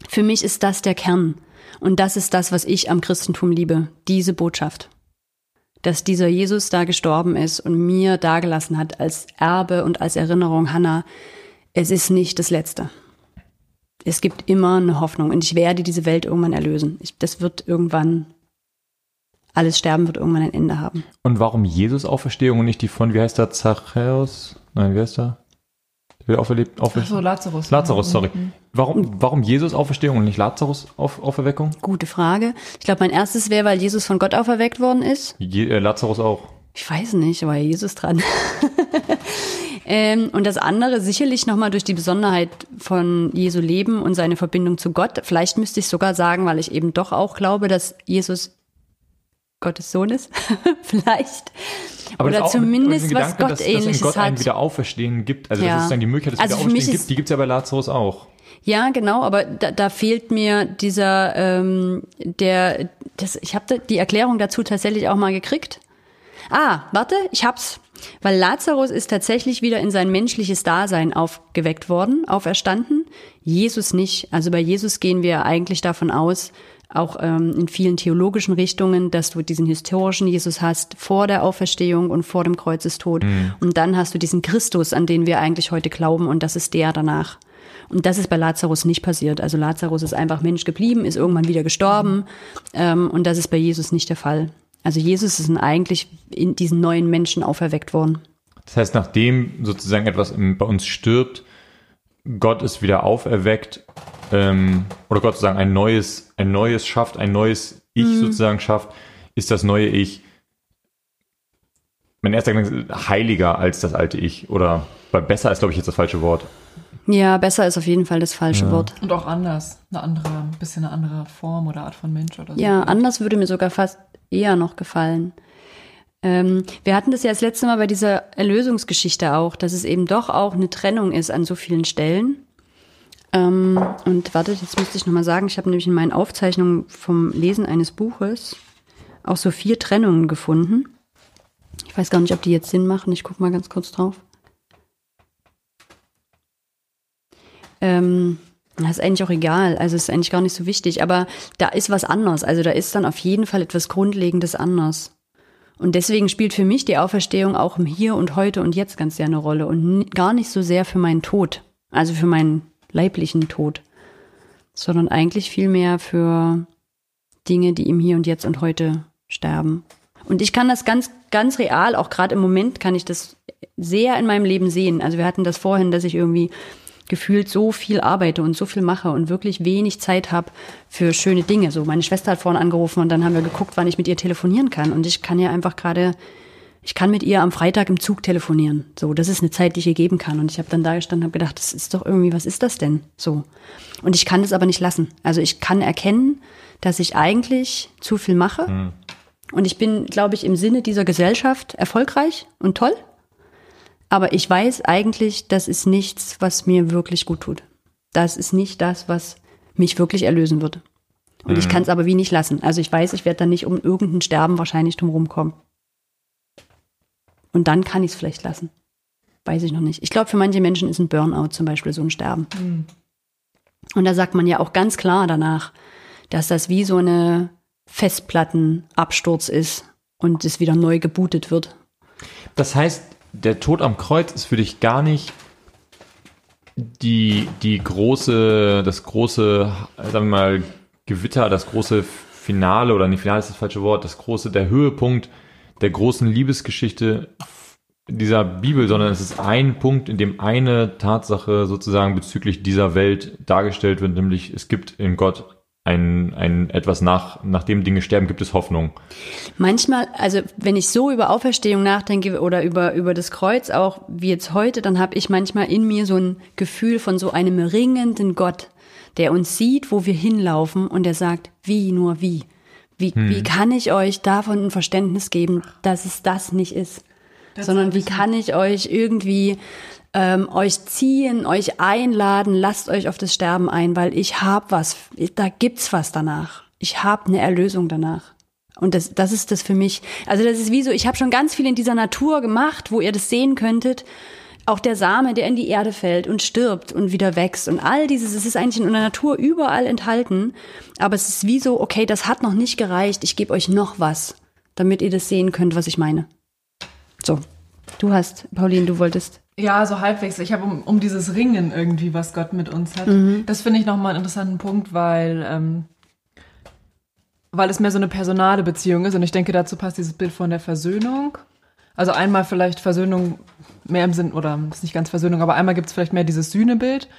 für mich ist das der Kern. Und das ist das, was ich am Christentum liebe, diese Botschaft. Dass dieser Jesus da gestorben ist und mir dagelassen hat als Erbe und als Erinnerung, Hannah, es ist nicht das Letzte. Es gibt immer eine Hoffnung und ich werde diese Welt irgendwann erlösen. Ich, das wird irgendwann, alles Sterben wird irgendwann ein Ende haben. Und warum Jesus Auferstehung und nicht die von, wie heißt der, Zachäus? Nein, wie heißt der? Wird auferlebt, Ach auferstehen. so, Lazarus. Lazarus, sorry. Mhm. Warum, warum Jesus Auferstehung und nicht Lazarus auf, Auferweckung? Gute Frage. Ich glaube, mein erstes wäre, weil Jesus von Gott auferweckt worden ist. Je, äh, Lazarus auch. Ich weiß nicht, war ja Jesus dran. ähm, und das andere sicherlich nochmal durch die Besonderheit von Jesu Leben und seine Verbindung zu Gott. Vielleicht müsste ich sogar sagen, weil ich eben doch auch glaube, dass Jesus Gottes Sohn ist. Vielleicht. Aber Oder das ist zumindest was Gedanke, dass, dass in Gottähnliches Gott hat. Wiederauferstehen gibt. Also Ja. dass es sozusagen die Möglichkeit des Also ist- gibt, die gibt es ja bei Lazarus auch. Ja, genau, aber da, da fehlt mir dieser, ähm, der, das, ich habe die Erklärung dazu tatsächlich auch mal gekriegt. Ah, warte, ich hab's. Weil Lazarus ist tatsächlich wieder in sein menschliches Dasein aufgeweckt worden, auferstanden. Jesus nicht. Also bei Jesus gehen wir eigentlich davon aus, auch ähm, in vielen theologischen Richtungen, dass du diesen historischen Jesus hast vor der Auferstehung und vor dem Kreuzestod. Und dann hast du diesen Christus, an den wir eigentlich heute glauben, und das ist der danach. Und das ist bei Lazarus nicht passiert. Also Lazarus ist einfach Mensch geblieben, ist irgendwann wieder gestorben. Ähm, und das ist bei Jesus nicht der Fall. Also Jesus ist eigentlich in diesen neuen Menschen auferweckt worden. Das heißt, nachdem sozusagen etwas bei uns stirbt, Gott ist wieder auferweckt, ähm, oder Gott sozusagen ein neues, ein neues schafft, ein neues Ich Mhm. sozusagen schafft, ist das neue Ich mein erster Gedanke ist heiliger als das alte Ich. Oder weil besser ist, glaube ich, jetzt das falsche Wort. Ja, besser ist auf jeden Fall das falsche Ja. Wort. Und auch anders. Eine andere, ein bisschen eine andere Form oder Art von Mensch oder so. Ja, anders würde mir sogar fast eher noch gefallen. Ähm, wir hatten das ja das letzte Mal bei dieser Erlösungsgeschichte auch, dass es eben doch auch eine Trennung ist an so vielen Stellen. Ähm, und wartet, jetzt müsste ich nochmal sagen, ich habe nämlich in meinen Aufzeichnungen vom Lesen eines Buches auch so vier Trennungen gefunden. Ich weiß gar nicht, ob die jetzt Sinn machen. Ich gucke mal ganz kurz drauf. Ähm, das ist eigentlich auch egal, also ist eigentlich gar nicht so wichtig, aber da ist was anders. Also da ist dann auf jeden Fall etwas Grundlegendes anders. Und deswegen spielt für mich die Auferstehung auch im Hier und heute und jetzt ganz sehr eine Rolle und gar nicht so sehr für meinen Tod, also für meinen leiblichen Tod, sondern eigentlich vielmehr für Dinge, die im Hier und Jetzt und heute sterben. Und ich kann das ganz, ganz real, auch gerade im Moment kann ich das sehr in meinem Leben sehen. Also wir hatten das vorhin, dass ich irgendwie gefühlt so viel arbeite und so viel mache und wirklich wenig Zeit habe für schöne Dinge. So, meine Schwester hat vorhin angerufen und dann haben wir geguckt, wann ich mit ihr telefonieren kann. Und ich kann ja einfach gerade, ich kann mit ihr am Freitag im Zug telefonieren. So, das ist eine Zeit, die ich ihr geben kann. Und ich habe dann da gestanden und habe gedacht, das ist doch irgendwie, was ist das denn? So. Und ich kann das aber nicht lassen. Also ich kann erkennen, dass ich eigentlich zu viel mache. Und ich bin, glaube ich, im Sinne dieser Gesellschaft erfolgreich und toll. Aber ich weiß eigentlich, das ist nichts, was mir wirklich gut tut. Das ist nicht das, was mich wirklich erlösen würde. Und ich kann es aber wie nicht lassen. Also ich weiß, ich werde dann nicht um irgendein Sterben wahrscheinlich drum rumkommen. Und dann kann ich es vielleicht lassen. Weiß ich noch nicht. Ich glaube, für manche Menschen ist ein Burnout zum Beispiel so ein Sterben. Und da sagt man ja auch ganz klar danach, dass das wie so eine Festplattenabsturz ist und es wieder neu gebootet wird. Das heißt, der Tod am Kreuz ist für dich gar nicht die, die große, das große, sagen wir mal, Gewitter, das große Finale, oder nicht Finale ist das falsche Wort, das große, der Höhepunkt der großen Liebesgeschichte dieser Bibel, sondern es ist ein Punkt, in dem eine Tatsache sozusagen bezüglich dieser Welt dargestellt wird, nämlich es gibt in Gott ein, ein etwas nach, nachdem Dinge sterben, gibt es Hoffnung. Manchmal, also wenn ich so über Auferstehung nachdenke oder über, über das Kreuz auch wie jetzt heute, dann habe ich manchmal in mir so ein Gefühl von so einem ringenden Gott, der uns sieht, wo wir hinlaufen und der sagt, wie nur wie. Wie, wie kann ich euch davon ein Verständnis geben, dass es das nicht ist? Sondern wie kann ich euch irgendwie ähm, euch ziehen, euch einladen, lasst euch auf das Sterben ein, weil ich hab was, da gibt's was danach. Ich hab eine Erlösung danach. Und das, das ist das für mich. Also das ist wie so, ich habe schon ganz viel in dieser Natur gemacht, wo ihr das sehen könntet. Auch der Same, der in die Erde fällt und stirbt und wieder wächst und all dieses, es ist eigentlich in der Natur überall enthalten, aber es ist wie so, okay, das hat noch nicht gereicht, ich gebe euch noch was, damit ihr das sehen könnt, was ich meine. So, du hast, Pauline, du wolltest. Ja, so halbwegs. Ich habe um, um dieses Ringen irgendwie, was Gott mit uns hat. Das finde ich nochmal einen interessanten Punkt, weil, ähm, weil es mehr so eine personale Beziehung ist. Und ich denke, dazu passt dieses Bild von der Versöhnung. Also einmal vielleicht Versöhnung mehr im Sinn, oder ist nicht ganz Versöhnung, aber einmal gibt es vielleicht mehr dieses Sühnebild.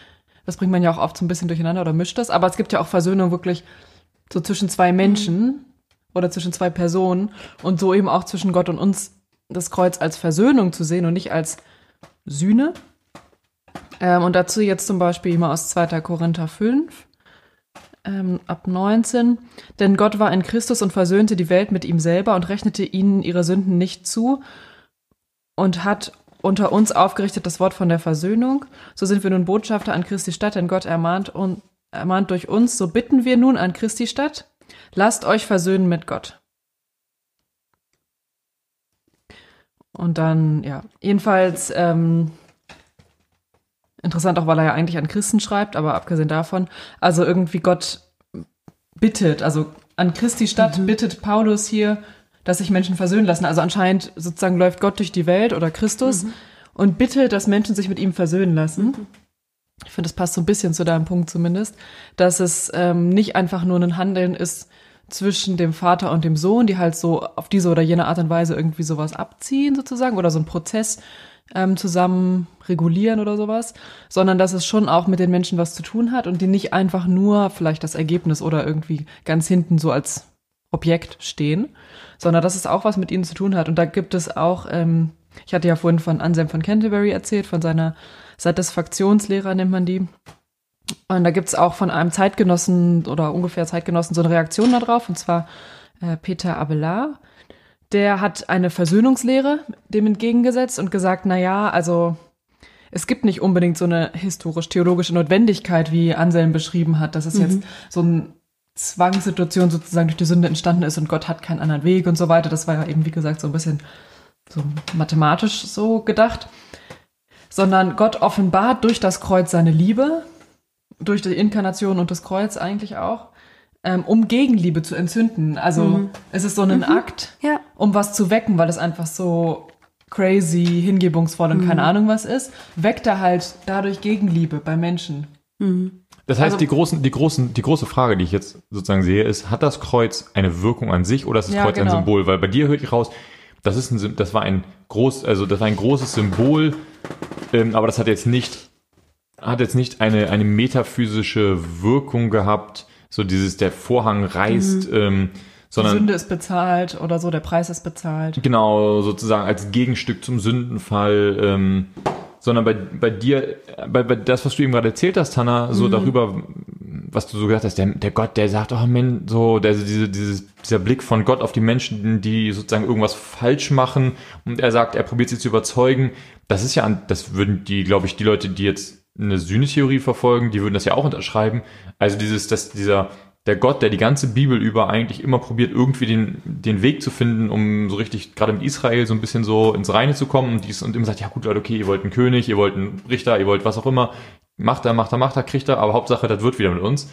Das bringt man ja auch oft so ein bisschen durcheinander oder mischt das. Aber es gibt ja auch Versöhnung wirklich so zwischen zwei Menschen oder zwischen zwei Personen und so eben auch zwischen Gott und uns das Kreuz als Versöhnung zu sehen und nicht als Sühne. Ähm, und dazu jetzt zum Beispiel mal aus 2. Korinther 5, ähm, ab 19. Denn Gott war in Christus und versöhnte die Welt mit ihm selber und rechnete ihnen ihre Sünden nicht zu und hat unter uns aufgerichtet das Wort von der Versöhnung. So sind wir nun Botschafter an Christi Stadt, denn Gott ermahnt, und, ermahnt durch uns. So bitten wir nun an Christi Stadt, lasst euch versöhnen mit Gott. Und dann, ja, jedenfalls ähm, interessant auch, weil er ja eigentlich an Christen schreibt, aber abgesehen davon, also irgendwie Gott bittet, also an Christi Stadt bittet Paulus hier, dass sich Menschen versöhnen lassen. Also anscheinend sozusagen läuft Gott durch die Welt oder Christus und bittet, dass Menschen sich mit ihm versöhnen lassen. Ich finde, das passt so ein bisschen zu deinem Punkt zumindest, dass es ähm, nicht einfach nur ein Handeln ist zwischen dem Vater und dem Sohn, die halt so auf diese oder jene Art und Weise irgendwie sowas abziehen sozusagen oder so einen Prozess ähm, zusammen regulieren oder sowas, sondern dass es schon auch mit den Menschen was zu tun hat und die nicht einfach nur vielleicht das Ergebnis oder irgendwie ganz hinten so als Objekt stehen, sondern dass es auch was mit ihnen zu tun hat. Und da gibt es auch, ähm, ich hatte ja vorhin von Anselm von Canterbury erzählt, von seiner Satisfaktionslehrer nennt man die. Und da gibt es auch von einem Zeitgenossen oder ungefähr Zeitgenossen so eine Reaktion darauf, und zwar äh, Peter Abelard. Der hat eine Versöhnungslehre dem entgegengesetzt und gesagt, na ja, also es gibt nicht unbedingt so eine historisch-theologische Notwendigkeit, wie Anselm beschrieben hat, dass es jetzt so eine Zwangssituation sozusagen durch die Sünde entstanden ist und Gott hat keinen anderen Weg und so weiter. Das war ja eben, wie gesagt, so ein bisschen so mathematisch so gedacht. Sondern Gott offenbart durch das Kreuz seine Liebe, durch die Inkarnation und das Kreuz eigentlich auch, ähm, um Gegenliebe zu entzünden. Also es ist so ein Akt, Ja. um was zu wecken, weil es einfach so crazy, hingebungsvoll und keine Ahnung was ist, weckt er halt dadurch Gegenliebe bei Menschen. Das heißt, Also- die, großen, die, großen, die große Frage, die ich jetzt sozusagen sehe, ist, hat das Kreuz eine Wirkung an sich oder ist das Ja, Kreuz ein genau. Symbol? Weil bei dir höre ich raus, das, ist ein, das war ein groß, also das war ein großes Symbol, ähm, aber das hat jetzt nicht, hat jetzt nicht eine, eine metaphysische Wirkung gehabt, so dieses, der Vorhang reißt, ähm, Die sondern Sünde ist bezahlt oder so, der Preis ist bezahlt. Genau, sozusagen als Gegenstück zum Sündenfall, ähm, sondern bei, bei dir, bei, bei das, was du eben gerade erzählt hast, Hanna, so darüber, was du so gesagt hast, der, der Gott, der sagt, oh Mensch, so, der, diese, dieses, dieser Blick von Gott auf die Menschen, die sozusagen irgendwas falsch machen und er sagt, er probiert sie zu überzeugen, das ist ja, das würden die, glaube ich, die Leute, die jetzt eine Sühnetheorie verfolgen, die würden das ja auch unterschreiben. Also dieses, dass dieser, der Gott, der die ganze Bibel über eigentlich immer probiert, irgendwie den, den Weg zu finden, um so richtig, gerade mit Israel, so ein bisschen so ins Reine zu kommen und, dies, und immer sagt, ja gut, Leute, okay, ihr wollt einen König, ihr wollt einen Richter, ihr wollt was auch immer, macht er, macht er, macht er, kriegt er, aber Hauptsache, das wird wieder mit uns.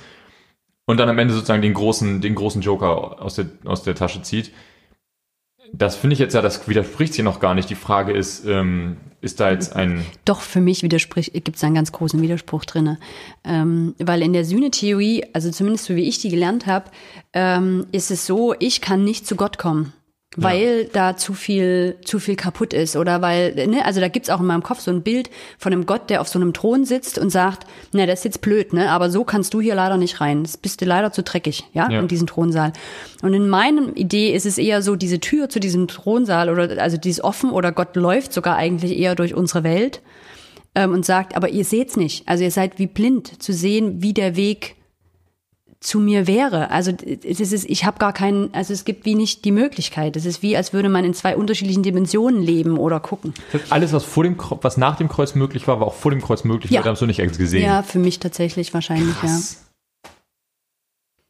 Und dann am Ende sozusagen den großen, den großen Joker aus der, aus der Tasche zieht. Das finde ich jetzt ja, das widerspricht sich noch gar nicht. Die Frage ist, ähm, ist da jetzt ein, Doch, für mich widerspricht, gibt es einen ganz großen Widerspruch drinne, ähm, weil in der Sühnetheorie, also zumindest so wie ich die gelernt habe, ähm, ist es so, ich kann nicht zu Gott kommen, weil da zu viel zu viel kaputt ist oder weil, ne, also da gibt's auch in meinem Kopf so ein Bild von einem Gott, der auf so einem Thron sitzt und sagt, na, das ist jetzt blöd, ne, aber so kannst du hier leider nicht rein, das bist du leider zu dreckig, ja, Ja. in diesen Thronsaal. Und in meinem Idee ist es eher so, diese Tür zu diesem Thronsaal oder also die ist offen oder Gott läuft sogar eigentlich eher durch unsere Welt ähm, und sagt, aber ihr seht's nicht. Also ihr seid wie blind zu sehen, wie der Weg zu mir wäre. Also es ist, ich habe gar keinen, also es gibt wie nicht die Möglichkeit. Es ist wie, als würde man in zwei unterschiedlichen Dimensionen leben oder gucken. alles, was vor dem, was nach dem Kreuz möglich war, war auch vor dem Kreuz möglich. Ja. Ja. haben es nicht gesehen. Ja, für mich tatsächlich wahrscheinlich, Krass. ja.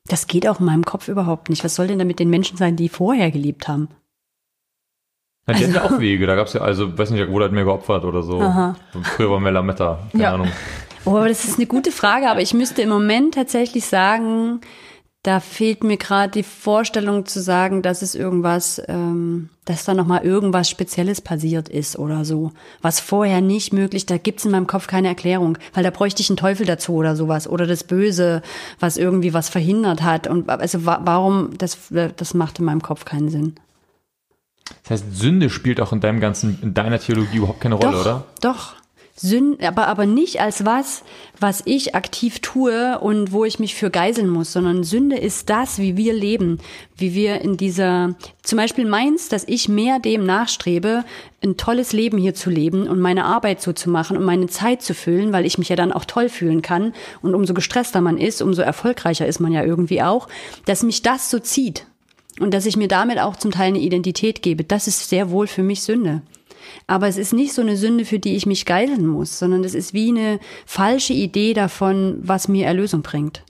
Das geht auch in meinem Kopf überhaupt nicht. Was soll denn da mit den Menschen sein, die vorher gelebt haben? Ja, die hatten ja auch Wege. Da gab's ja, also, weiß nicht, Bruder hat mehr geopfert oder so. Aha. Früher war mehr Lametta. Keine Ja. Ahnung. Oh, aber das ist eine gute Frage, aber ich müsste im Moment tatsächlich sagen, da fehlt mir gerade die Vorstellung zu sagen, dass es irgendwas, ähm, dass da nochmal irgendwas Spezielles passiert ist oder so. Was vorher nicht möglich, da gibt's in meinem Kopf keine Erklärung, weil da bräuchte ich einen Teufel dazu oder sowas. Oder das Böse, was irgendwie was verhindert hat. Und also wa warum, das, das macht in meinem Kopf keinen Sinn. Das heißt, Sünde spielt auch in deinem ganzen, in deiner Theologie überhaupt keine Rolle, doch, oder? Doch. Sünde, aber, aber nicht als was, was ich aktiv tue und wo ich mich für geiseln muss, sondern Sünde ist das, wie wir leben, wie wir in dieser, zum Beispiel meins, dass ich mehr dem nachstrebe, ein tolles Leben hier zu leben und meine Arbeit so zu machen und meine Zeit zu füllen, weil ich mich ja dann auch toll fühlen kann. Und umso gestresster man ist, umso erfolgreicher ist man ja irgendwie auch, dass mich das so zieht. Und dass ich mir damit auch zum Teil eine Identität gebe, das ist sehr wohl für mich Sünde. Aber es ist nicht so eine Sünde, für die ich mich geiseln muss, sondern es ist wie eine falsche Idee davon, was mir Erlösung bringt.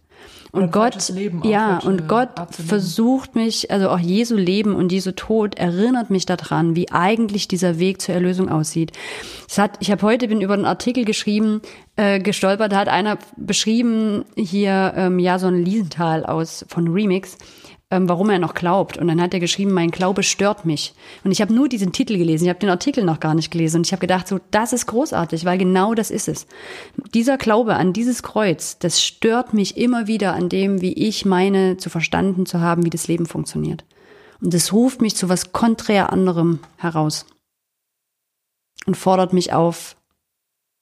Und Gott, ja, und Gott zu leben. versucht mich, also auch Jesu Leben und Jesu Tod erinnert mich daran, wie eigentlich dieser Weg zur Erlösung aussieht. Es hat, ich habe heute bin über einen Artikel geschrieben, äh, gestolpert, da hat einer beschrieben hier ähm, Jason Liesenthal aus von Remix, ähm, warum er noch glaubt. Und dann hat er geschrieben, mein Glaube stört mich. Und ich habe nur diesen Titel gelesen, ich habe den Artikel noch gar nicht gelesen. Und ich habe gedacht, so, das ist großartig, weil genau das ist es. Dieser Glaube an dieses Kreuz, das stört mich immer wieder an dem, wie ich meine, zu verstanden zu haben, wie das Leben funktioniert. Und es ruft mich zu was konträr anderem heraus. Und fordert mich auf,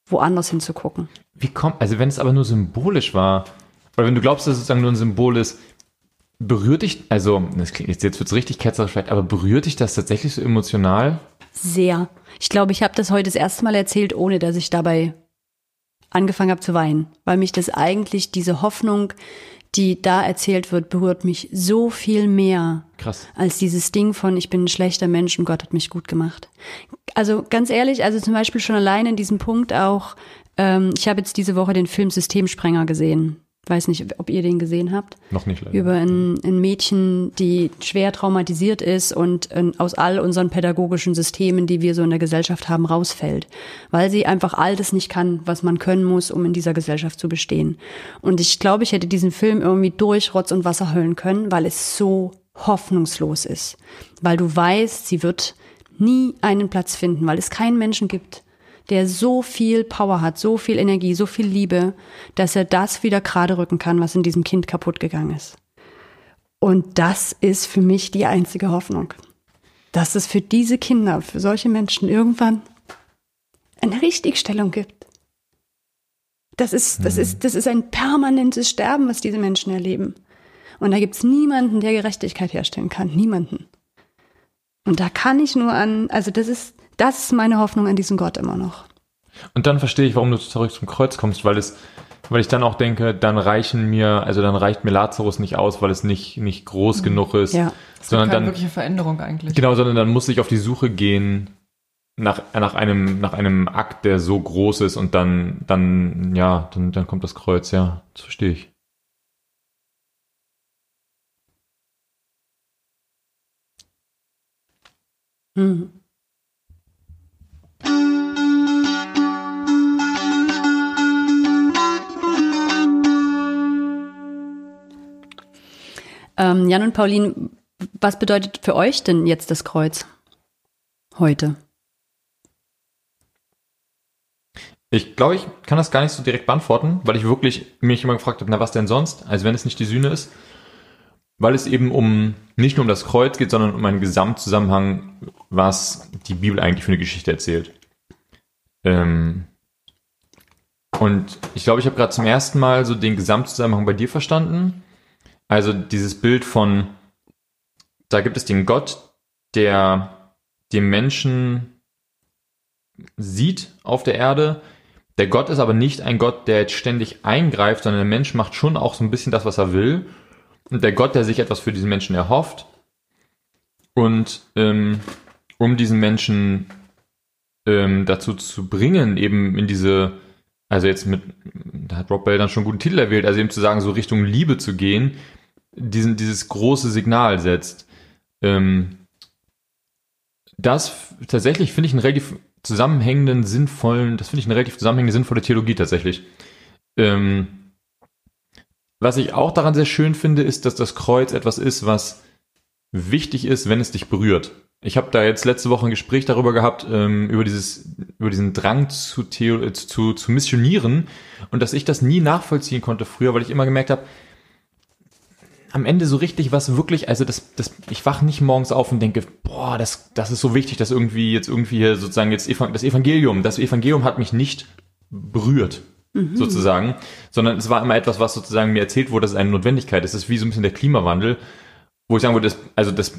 woanders hinzugucken. Wie kommt, also wenn es aber nur symbolisch war, oder wenn du glaubst, dass es sozusagen nur ein Symbol ist, berührt dich, also, das klingt, jetzt, jetzt wird es richtig ketzerisch vielleicht, aber berührt dich das tatsächlich so emotional? Sehr. Ich glaube, ich habe das heute das erste Mal erzählt, ohne dass ich dabei angefangen habe zu weinen, weil mich das eigentlich, diese Hoffnung, die da erzählt wird, berührt mich so viel mehr Krass. als dieses Ding von, ich bin ein schlechter Mensch und Gott hat mich gut gemacht. Also ganz ehrlich, also zum Beispiel schon allein in diesem Punkt auch, ähm, ich habe jetzt diese Woche den Film Systemsprenger gesehen. Weiß nicht, ob ihr den gesehen habt Noch nicht leider. über ein, ein Mädchen, die schwer traumatisiert ist und äh, aus all unseren pädagogischen Systemen, die wir so in der Gesellschaft haben, rausfällt, weil sie einfach all das nicht kann, was man können muss, um in dieser Gesellschaft zu bestehen. Und ich glaube, ich hätte diesen Film irgendwie durch Rotz und Wasser hüllen können, weil es so hoffnungslos ist, weil du weißt, sie wird nie einen Platz finden, weil es keinen Menschen gibt, der so viel Power hat, so viel Energie, so viel Liebe, dass er das wieder gerade rücken kann, was in diesem Kind kaputt gegangen ist. Und das ist für mich die einzige Hoffnung. Dass es für diese Kinder, für solche Menschen irgendwann eine Richtigstellung gibt. Das ist, das ist, das ist ein permanentes Sterben, was diese Menschen erleben. Und da gibt's niemanden, der Gerechtigkeit herstellen kann. Niemanden. Und da kann ich nur an, also das ist, das ist meine Hoffnung an diesen Gott immer noch. Und dann verstehe ich, warum du zurück zum Kreuz kommst, weil es, weil ich dann auch denke, dann reichen mir, also dann reicht mir Lazarus nicht aus, weil es nicht, nicht groß genug ist, Ja. sondern Keine dann, wirkliche Veränderung eigentlich. genau, sondern dann muss ich auf die Suche gehen nach, nach einem, nach einem Akt, der so groß ist und dann, dann, ja, dann, dann kommt das Kreuz, ja, das verstehe ich. Mhm. Ähm, Jan und Pauline, was bedeutet für euch denn jetzt das Kreuz heute? Ich glaube, ich kann das gar nicht so direkt beantworten, weil ich wirklich mich immer gefragt habe, na was denn sonst? Also wenn es nicht die Sühne ist, weil es eben um nicht nur um das Kreuz geht, sondern um einen Gesamtzusammenhang, was die Bibel eigentlich für eine Geschichte erzählt. Ähm und ich glaube, ich habe gerade zum ersten Mal so den Gesamtzusammenhang bei dir verstanden. Also dieses Bild von, da gibt es den Gott, der den Menschen sieht auf der Erde. Der Gott ist aber nicht ein Gott, der jetzt ständig eingreift, sondern der Mensch macht schon auch so ein bisschen das, was er will. Und der Gott, der sich etwas für diesen Menschen erhofft. Und ähm, um diesen Menschen ähm, dazu zu bringen, eben in diese, also jetzt mit, da hat Rob Bell dann schon einen guten Titel erwählt, also eben zu sagen, so Richtung Liebe zu gehen, diesen, dieses große Signal setzt. Ähm, das tatsächlich finde ich einen relativ zusammenhängenden, sinnvollen, das finde ich eine relativ zusammenhängende, sinnvolle Theologie tatsächlich. Ähm, was ich auch daran sehr schön finde, ist, dass das Kreuz etwas ist, was wichtig ist, wenn es dich berührt. Ich habe da jetzt letzte Woche ein Gespräch darüber gehabt, ähm, über, dieses, über diesen Drang zu, Theo äh, zu, zu missionieren und dass ich das nie nachvollziehen konnte früher, weil ich immer gemerkt habe, am Ende so richtig was wirklich, also das, das, ich wach nicht morgens auf und denke, boah, das, das ist so wichtig, dass irgendwie jetzt irgendwie hier sozusagen jetzt das Evangelium, das Evangelium hat mich nicht berührt, sozusagen, sondern es war immer etwas, was sozusagen mir erzählt wurde, dass es eine Notwendigkeit ist. Es ist wie so ein bisschen der Klimawandel, wo ich sagen würde, das, also das,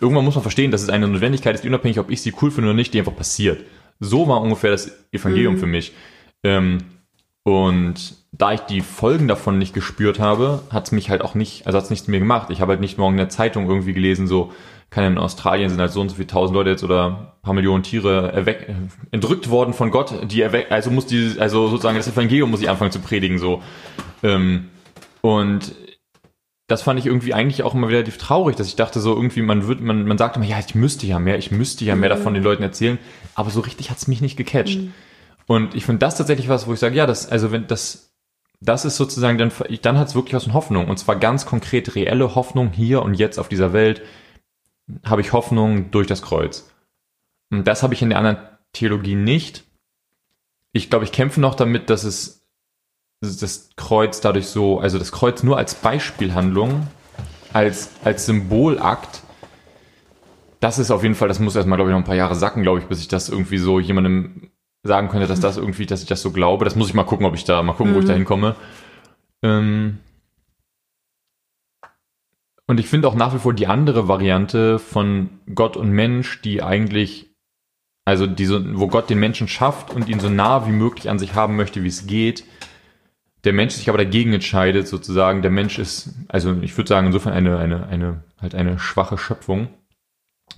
irgendwann muss man verstehen, dass es eine Notwendigkeit ist, die unabhängig, ob ich sie cool finde oder nicht, die einfach passiert. So war ungefähr das Evangelium für mich. Ähm, und da ich die Folgen davon nicht gespürt habe, hat es mich halt auch nicht, also hat es nichts mir gemacht. Ich habe halt nicht morgen in der Zeitung irgendwie gelesen, so, keine in Australien sind halt so und so viele tausend Leute jetzt oder ein paar Millionen Tiere erweck, entrückt worden von Gott, die erweck, also muss die, also sozusagen das Evangelium muss ich anfangen zu predigen, so. Ähm, und das fand ich irgendwie eigentlich auch immer relativ traurig, dass ich dachte so irgendwie, man wird, man, man sagt immer, ja, ich müsste ja mehr, ich müsste ja mehr davon den Leuten erzählen, aber so richtig hat's mich nicht gecatcht. Und ich finde das tatsächlich was, wo ich sage, ja, das, also wenn das, das ist sozusagen dann, dann hat's wirklich was von Hoffnung. Und zwar ganz konkret reelle Hoffnung hier und jetzt auf dieser Welt habe ich Hoffnung durch das Kreuz. Und das habe ich in der anderen Theologie nicht. Ich glaube, ich kämpfe noch damit, dass es das Kreuz dadurch so, also das Kreuz nur als Beispielhandlung, als, als Symbolakt, das ist auf jeden Fall, das muss erstmal, glaube ich, noch ein paar Jahre sacken, glaube ich, bis ich das irgendwie so jemandem sagen könnte, dass das irgendwie, dass ich das so glaube. Das muss ich mal gucken, ob ich da, mal gucken, wo ich da hinkomme. Ähm und ich finde auch nach wie vor die andere Variante von Gott und Mensch, die eigentlich, also diese, wo Gott den Menschen schafft und ihn so nah wie möglich an sich haben möchte, wie es geht, der Mensch sich aber dagegen entscheidet, sozusagen, der Mensch ist, also ich würde sagen, insofern eine, eine, eine, halt eine schwache Schöpfung,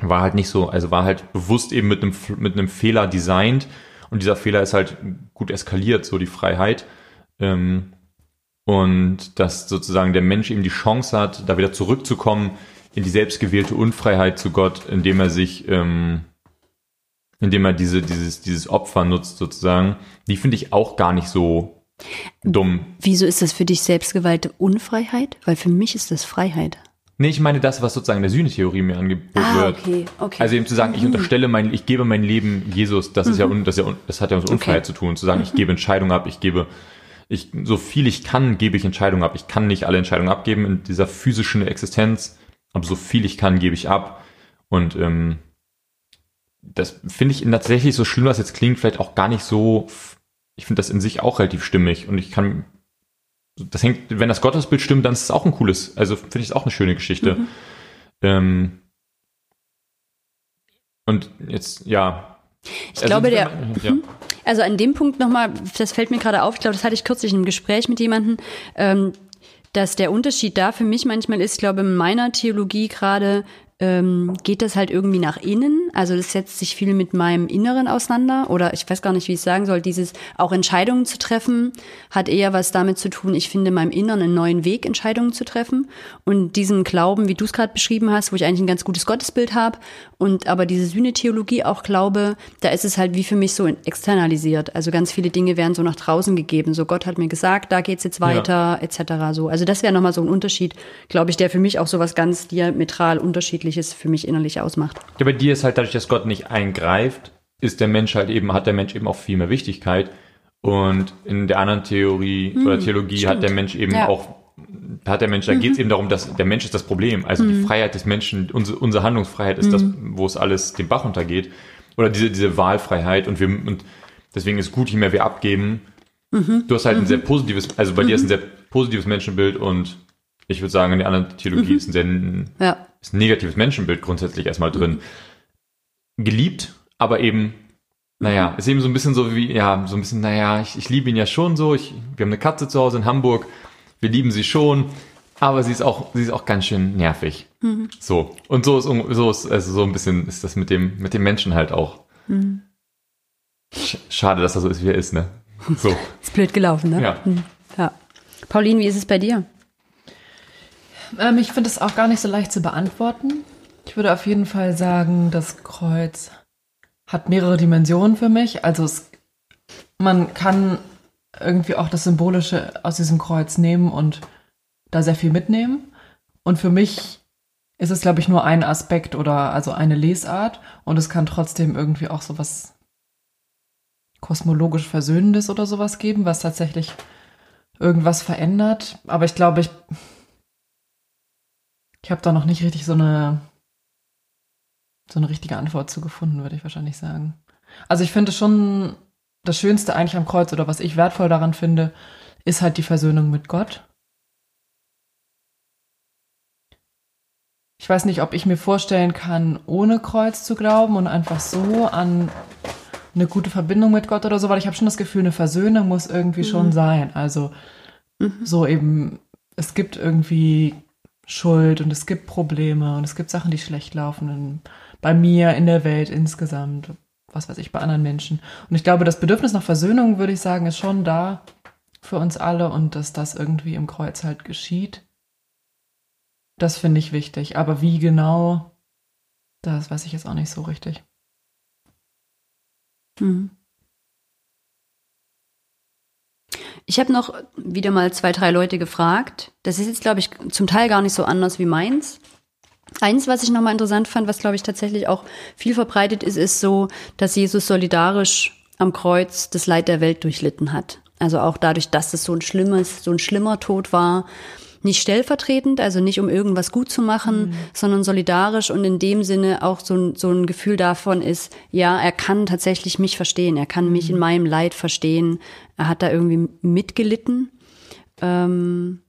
war halt nicht so, also war halt bewusst eben mit einem, mit einem Fehler designt und dieser Fehler ist halt gut eskaliert, so die Freiheit. Ähm, und dass sozusagen der Mensch eben die Chance hat, da wieder zurückzukommen in die selbstgewählte Unfreiheit zu Gott, indem er sich, ähm, indem er diese, dieses, dieses Opfer nutzt sozusagen, die finde ich auch gar nicht so dumm. Wieso ist das für dich selbstgewählte Unfreiheit? Weil für mich ist das Freiheit. Nee, ich meine das, was sozusagen der Sühnetheorie mir angeboten wird. Ah, okay, okay. Also eben zu sagen, ich unterstelle mein, ich gebe mein Leben Jesus, das ist ja, un, das, ist ja das hat ja mit Unfreiheit zu tun, zu sagen, ich gebe Entscheidungen ab, ich gebe, ich, so viel ich kann, gebe ich Entscheidungen ab. Ich kann nicht alle Entscheidungen abgeben in dieser physischen Existenz, aber so viel ich kann, gebe ich ab. Und ähm, das finde ich tatsächlich so schlimm, was jetzt klingt, vielleicht auch gar nicht so. Ich finde das in sich auch relativ stimmig und ich kann. Das hängt, wenn das Gottesbild stimmt, dann ist es auch ein cooles, also finde ich es auch eine schöne Geschichte. Mhm. Ähm, und jetzt, ja. Ich glaube, der, Ja. Also an dem Punkt nochmal, das fällt mir gerade auf, ich glaube, das hatte ich kürzlich in einem Gespräch mit jemandem, ähm, dass der Unterschied da für mich manchmal ist, ich glaube, in meiner Theologie gerade ähm, geht das halt irgendwie nach innen. Also das setzt sich viel mit meinem Inneren auseinander. Oder ich weiß gar nicht, wie ich es sagen soll. Dieses auch Entscheidungen zu treffen, hat eher was damit zu tun, ich finde in meinem Inneren einen neuen Weg, Entscheidungen zu treffen. Und diesen Glauben, wie du es gerade beschrieben hast, wo ich eigentlich ein ganz gutes Gottesbild habe und aber diese Sühne-Theologie auch glaube, da ist es halt wie für mich so externalisiert. Also ganz viele Dinge werden so nach draußen gegeben. So Gott hat mir gesagt, da geht's jetzt weiter, etc. So. Also das wäre nochmal so ein Unterschied, glaube ich, der für mich auch so was ganz diametral unterschiedliches für mich innerlich ausmacht. Ja, bei dir ist halt dadurch, dass Gott nicht eingreift, ist der Mensch halt eben, hat der Mensch eben auch viel mehr Wichtigkeit. Und in der anderen Theorie oder Theologie hat der Mensch eben Ja. auch, hat der Mensch, da geht es eben darum, dass der Mensch ist das Problem. Also die Freiheit des Menschen, unsere, unsere Handlungsfreiheit ist das, wo es alles den Bach untergeht. Oder diese, diese Wahlfreiheit. Und wir, und deswegen ist gut, je mehr wir abgeben. Du hast halt ein sehr positives, also bei dir ist ein sehr positives Menschenbild und ich würde sagen, in der anderen Theologie ist ein sehr Ja. Ist ein negatives Menschenbild grundsätzlich erstmal drin. Geliebt, aber eben, naja, ist eben so ein bisschen so wie, ja, so ein bisschen, naja, ich, ich liebe ihn ja schon so. Ich, wir haben eine Katze zu Hause in Hamburg, wir lieben sie schon, aber sie ist auch, sie ist auch ganz schön nervig. So. Und so ist, so ist, also so ein bisschen ist das mit dem, mit dem Menschen halt auch. Sch- Schade, dass er so ist, wie er ist, ne? So. Ist blöd gelaufen, ne? Ja. Hm. ja. Pauline, wie ist es bei dir? Ähm, ich finde es auch gar nicht so leicht zu beantworten. Ich würde auf jeden Fall sagen, das Kreuz hat mehrere Dimensionen für mich. Also es, man kann irgendwie auch das Symbolische aus diesem Kreuz nehmen und da sehr viel mitnehmen. Und für mich ist es, glaube ich, nur ein Aspekt oder also eine Lesart und es kann trotzdem irgendwie auch so was kosmologisch Versöhnendes oder sowas geben, was tatsächlich irgendwas verändert. Aber ich glaube, ich, ich habe da noch nicht richtig so eine, so eine richtige Antwort zu gefunden, würde ich wahrscheinlich sagen. Also ich finde schon, das Schönste eigentlich am Kreuz oder was ich wertvoll daran finde, ist halt die Versöhnung mit Gott. Ich weiß nicht, ob ich mir vorstellen kann, ohne Kreuz zu glauben und einfach so an eine gute Verbindung mit Gott oder so, weil ich habe schon das Gefühl, eine Versöhnung muss irgendwie mhm. schon sein. Also mhm. so eben, es gibt irgendwie Schuld und es gibt Probleme und es gibt Sachen, die schlecht laufen bei mir, in der Welt insgesamt, was weiß ich, bei anderen Menschen. Und ich glaube, das Bedürfnis nach Versöhnung, würde ich sagen, ist schon da für uns alle und dass das irgendwie im Kreuz halt geschieht. Das finde ich wichtig. Aber wie genau, das weiß ich jetzt auch nicht so richtig. Mhm. Ich habe noch wieder mal zwei, drei Leute gefragt. Das ist jetzt, glaube ich, zum Teil gar nicht so anders wie meins. Eins, was ich nochmal interessant fand, was, glaube ich, tatsächlich auch viel verbreitet ist, ist so, dass Jesus solidarisch am Kreuz das Leid der Welt durchlitten hat. Also auch dadurch, dass es so ein schlimmes, so ein schlimmer Tod war, nicht stellvertretend, also nicht um irgendwas gut zu machen, mhm. sondern solidarisch und in dem Sinne auch so ein, so ein Gefühl davon ist, ja, er kann tatsächlich mich verstehen, er kann mich in mhm. meinem Leid verstehen, er hat da irgendwie mitgelitten. Ähm,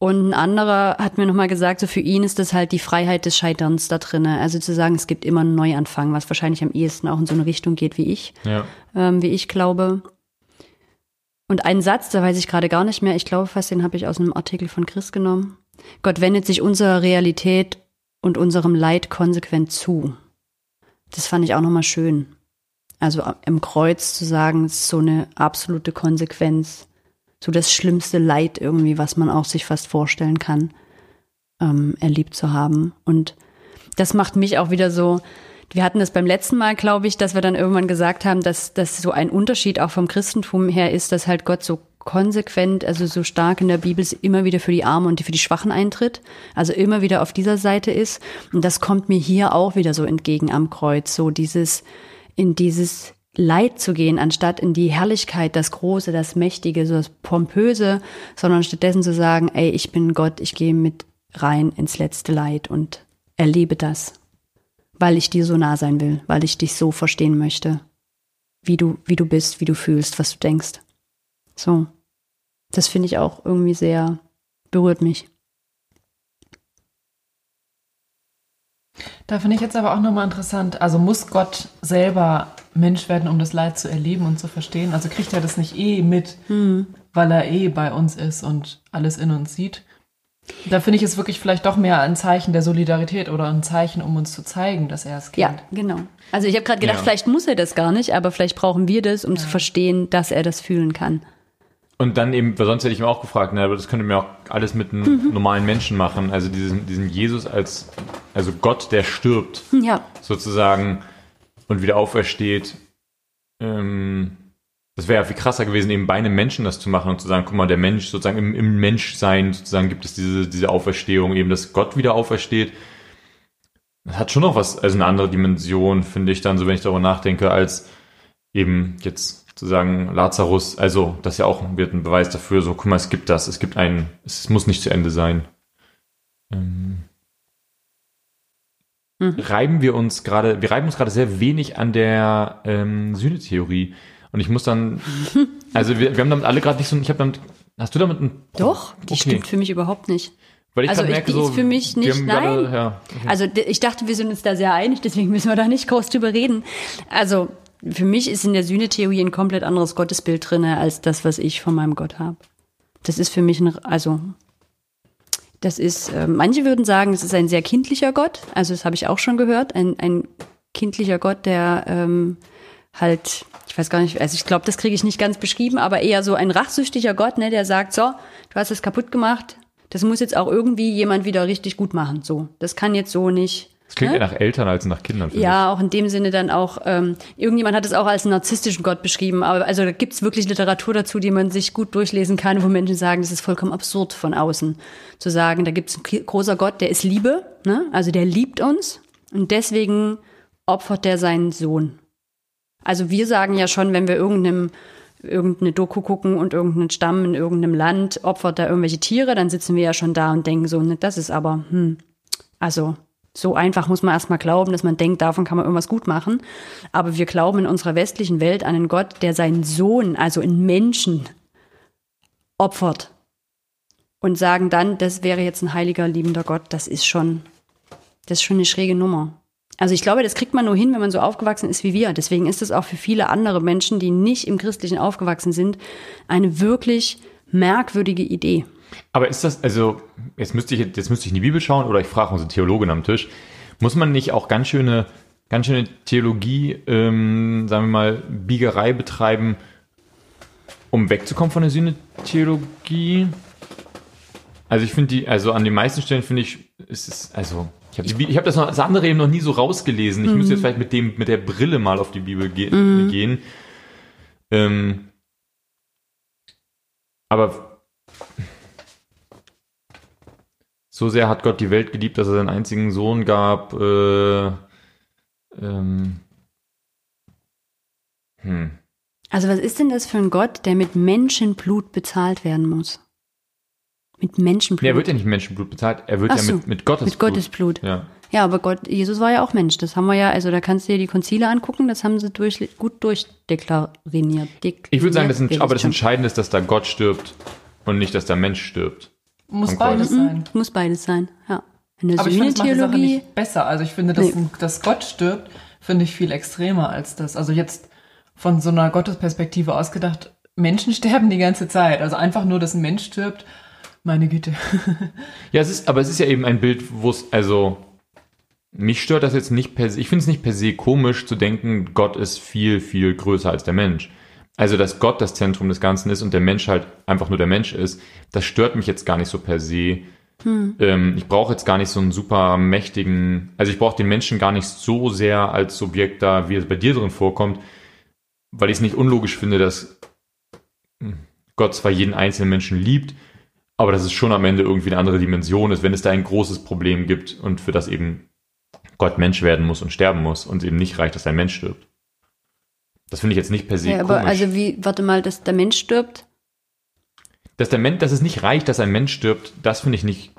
und ein anderer hat mir nochmal gesagt, so für ihn ist das halt die Freiheit des Scheiterns da drinne. Also zu sagen, es gibt immer einen Neuanfang, was wahrscheinlich am ehesten auch in so eine Richtung geht wie ich, ja. ähm, wie ich glaube. Und ein Satz, da weiß ich gerade gar nicht mehr, ich glaube fast, den habe ich aus einem Artikel von Chris genommen. Gott wendet sich unserer Realität und unserem Leid konsequent zu. Das fand ich auch nochmal schön. Also im Kreuz zu sagen, ist so eine absolute Konsequenz. So das schlimmste Leid irgendwie, was man auch sich fast vorstellen kann, ähm, erlebt zu haben. Und das macht mich auch wieder so, wir hatten das beim letzten Mal, glaube ich, dass wir dann irgendwann gesagt haben, dass das so ein Unterschied auch vom Christentum her ist, dass halt Gott so konsequent, also so stark in der Bibel immer wieder für die Armen und für die Schwachen eintritt, also immer wieder auf dieser Seite ist. Und das kommt mir hier auch wieder so entgegen am Kreuz, so dieses, in dieses Leid zu gehen, anstatt in die Herrlichkeit, das Große, das Mächtige, so das Pompöse, sondern stattdessen zu sagen, ey, ich bin Gott, ich gehe mit rein ins letzte Leid und erlebe das weil ich dir so nah sein will, weil ich dich so verstehen möchte, wie du, wie du bist, wie du fühlst, was du denkst. So. Das finde ich auch irgendwie sehr, berührt mich. Da finde ich jetzt aber auch nochmal interessant, also muss Gott selber Mensch werden, um das Leid zu erleben und zu verstehen? Also kriegt er das nicht eh mit, hm. weil er eh bei uns ist und alles in uns sieht? Da finde ich es wirklich vielleicht doch mehr ein Zeichen der Solidarität oder ein Zeichen, um uns zu zeigen, dass er es kennt. Ja, genau. Also ich habe gerade gedacht, ja. vielleicht muss er das gar nicht, aber vielleicht brauchen wir das, um ja. zu verstehen, dass er das fühlen kann. Und dann eben, weil sonst hätte ich mir auch gefragt, ne, aber das könnte mir auch alles mit einem mhm. normalen Menschen machen. Also diesen, diesen Jesus als, also Gott, der stirbt, ja. sozusagen, und wieder aufersteht. Ähm, das wäre ja viel krasser gewesen, eben bei einem Menschen das zu machen und zu sagen, guck mal, der Mensch sozusagen im, im Menschsein sozusagen gibt es diese, diese Auferstehung, eben, dass Gott wieder aufersteht. Das hat schon noch was, also eine andere Dimension, finde ich dann, so wenn ich darüber nachdenke, als eben jetzt zu sagen, Lazarus, also das ja auch wird ein Beweis dafür, so, guck mal, es gibt das, es gibt einen, es muss nicht zu Ende sein. Ähm, mhm. Reiben wir uns gerade, wir reiben uns gerade sehr wenig an der ähm, Sühnetheorie. Und ich muss dann, also wir, wir haben damit alle gerade nicht so, ich habe damit, hast du damit ein Doch, die okay. stimmt für mich überhaupt nicht. Weil ich also ich, merke, so, ist für mich nicht, nein. Gerade, ja, okay. Also ich dachte, wir sind uns da sehr einig, deswegen müssen wir da nicht groß drüber reden. Also für mich ist in der Sühnetheorie ein komplett anderes Gottesbild drin, als das, was ich von meinem Gott habe. Das ist für mich ein, also das ist, äh, manche würden sagen, es ist ein sehr kindlicher Gott, also das habe ich auch schon gehört, ein, ein kindlicher Gott, der ähm, halt, ich weiß gar nicht, also ich glaube, das kriege ich nicht ganz beschrieben, aber eher so ein rachsüchtiger Gott, ne, der sagt, so, du hast es kaputt gemacht, das muss jetzt auch irgendwie jemand wieder richtig gut machen. So, das kann jetzt so nicht Das klingt Hä? eher nach Eltern als nach Kindern. Ja, auch in dem Sinne dann auch, ähm, irgendjemand hat es auch als narzisstischen Gott beschrieben, aber also da gibt's wirklich Literatur dazu, die man sich gut durchlesen kann, wo Menschen sagen, das ist vollkommen absurd von außen. Zu sagen, da gibt's ein ki- großer Gott, der ist Liebe, ne? also der liebt uns und deswegen opfert der seinen Sohn. Also wir sagen ja schon, wenn wir irgendeinem irgendeine Doku gucken und irgendeinen Stamm in irgendeinem Land opfert da irgendwelche Tiere, dann sitzen wir ja schon da und denken so, ne, das ist aber, hm, also so einfach muss man erstmal glauben, dass man denkt, davon kann man irgendwas gut machen. Aber wir glauben in unserer westlichen Welt an einen Gott, der seinen Sohn, also einen Menschen, opfert. Und sagen dann, das wäre jetzt ein heiliger, liebender Gott. Das ist schon, das ist schon eine schräge Nummer. Also ich glaube, das kriegt man nur hin, wenn man so aufgewachsen ist wie wir. Deswegen ist es auch für viele andere Menschen, die nicht im Christlichen aufgewachsen sind, eine wirklich merkwürdige Idee. Aber ist das, also, jetzt müsste ich, jetzt müsste ich in die Bibel schauen oder ich frage unsere Theologin am Tisch, muss man nicht auch ganz schöne, ganz schöne Theologie, ähm, sagen wir mal, Biegerei betreiben, um wegzukommen von der Sühne-Theologie? Also ich finde die, also an den meisten Stellen finde ich, ist es, also, ich habe hab das, noch, das andere eben noch nie so rausgelesen. Ich müsste jetzt vielleicht mit dem, mit der Brille mal auf die Bibel ge gehen. Ähm, aber so sehr hat Gott die Welt geliebt, dass er seinen einzigen Sohn gab. Äh, ähm, hm. Also was ist denn das für ein Gott, der mit Menschenblut bezahlt werden muss? Mit Menschenblut. Nee, er wird ja nicht mit Menschenblut bezahlt, er wird Ach ja so, mit, mit Gottes mit Gottes Blut. Ja. Ja, aber Gott, Jesus war ja auch Mensch. Das haben wir ja, also da kannst du dir die Konzile angucken, das haben sie durch, gut durchdeklariert. Ich würde sagen, das, aber das. Entscheidende ist, dass da Gott stirbt und nicht, dass der Mensch stirbt. Muss beides Kreuz. sein. Muss beides sein, ja. In der Aber ich finde, das macht die Sache nicht besser. Also ich finde, dass, Nee. dass Gott stirbt, finde ich viel extremer als das. Also jetzt von so einer Gottesperspektive ausgedacht, Menschen sterben die ganze Zeit. Also einfach nur, dass ein Mensch stirbt, meine Güte. Ja, es ist, aber es ist ja eben ein Bild, wo es, also, mich stört das jetzt nicht per se, ich finde es nicht per se komisch zu denken, Gott ist viel, viel größer als der Mensch. Also, dass Gott das Zentrum des Ganzen ist und der Mensch halt einfach nur der Mensch ist, das stört mich jetzt gar nicht so per se. Ähm, ich brauche jetzt gar nicht so einen super mächtigen, also ich brauche den Menschen gar nicht so sehr als Subjekt da, wie es bei dir drin vorkommt, weil ich es nicht unlogisch finde, dass Gott zwar jeden einzelnen Menschen liebt, aber dass es schon am Ende irgendwie eine andere Dimension ist, wenn es da ein großes Problem gibt und für das eben Gott Mensch werden muss und sterben muss und es eben nicht reicht, dass ein Mensch stirbt. Das finde ich jetzt nicht per se ja, aber komisch. also wie, warte mal, dass der Mensch stirbt, dass der Mensch, dass es nicht reicht, dass ein Mensch stirbt, das finde ich nicht,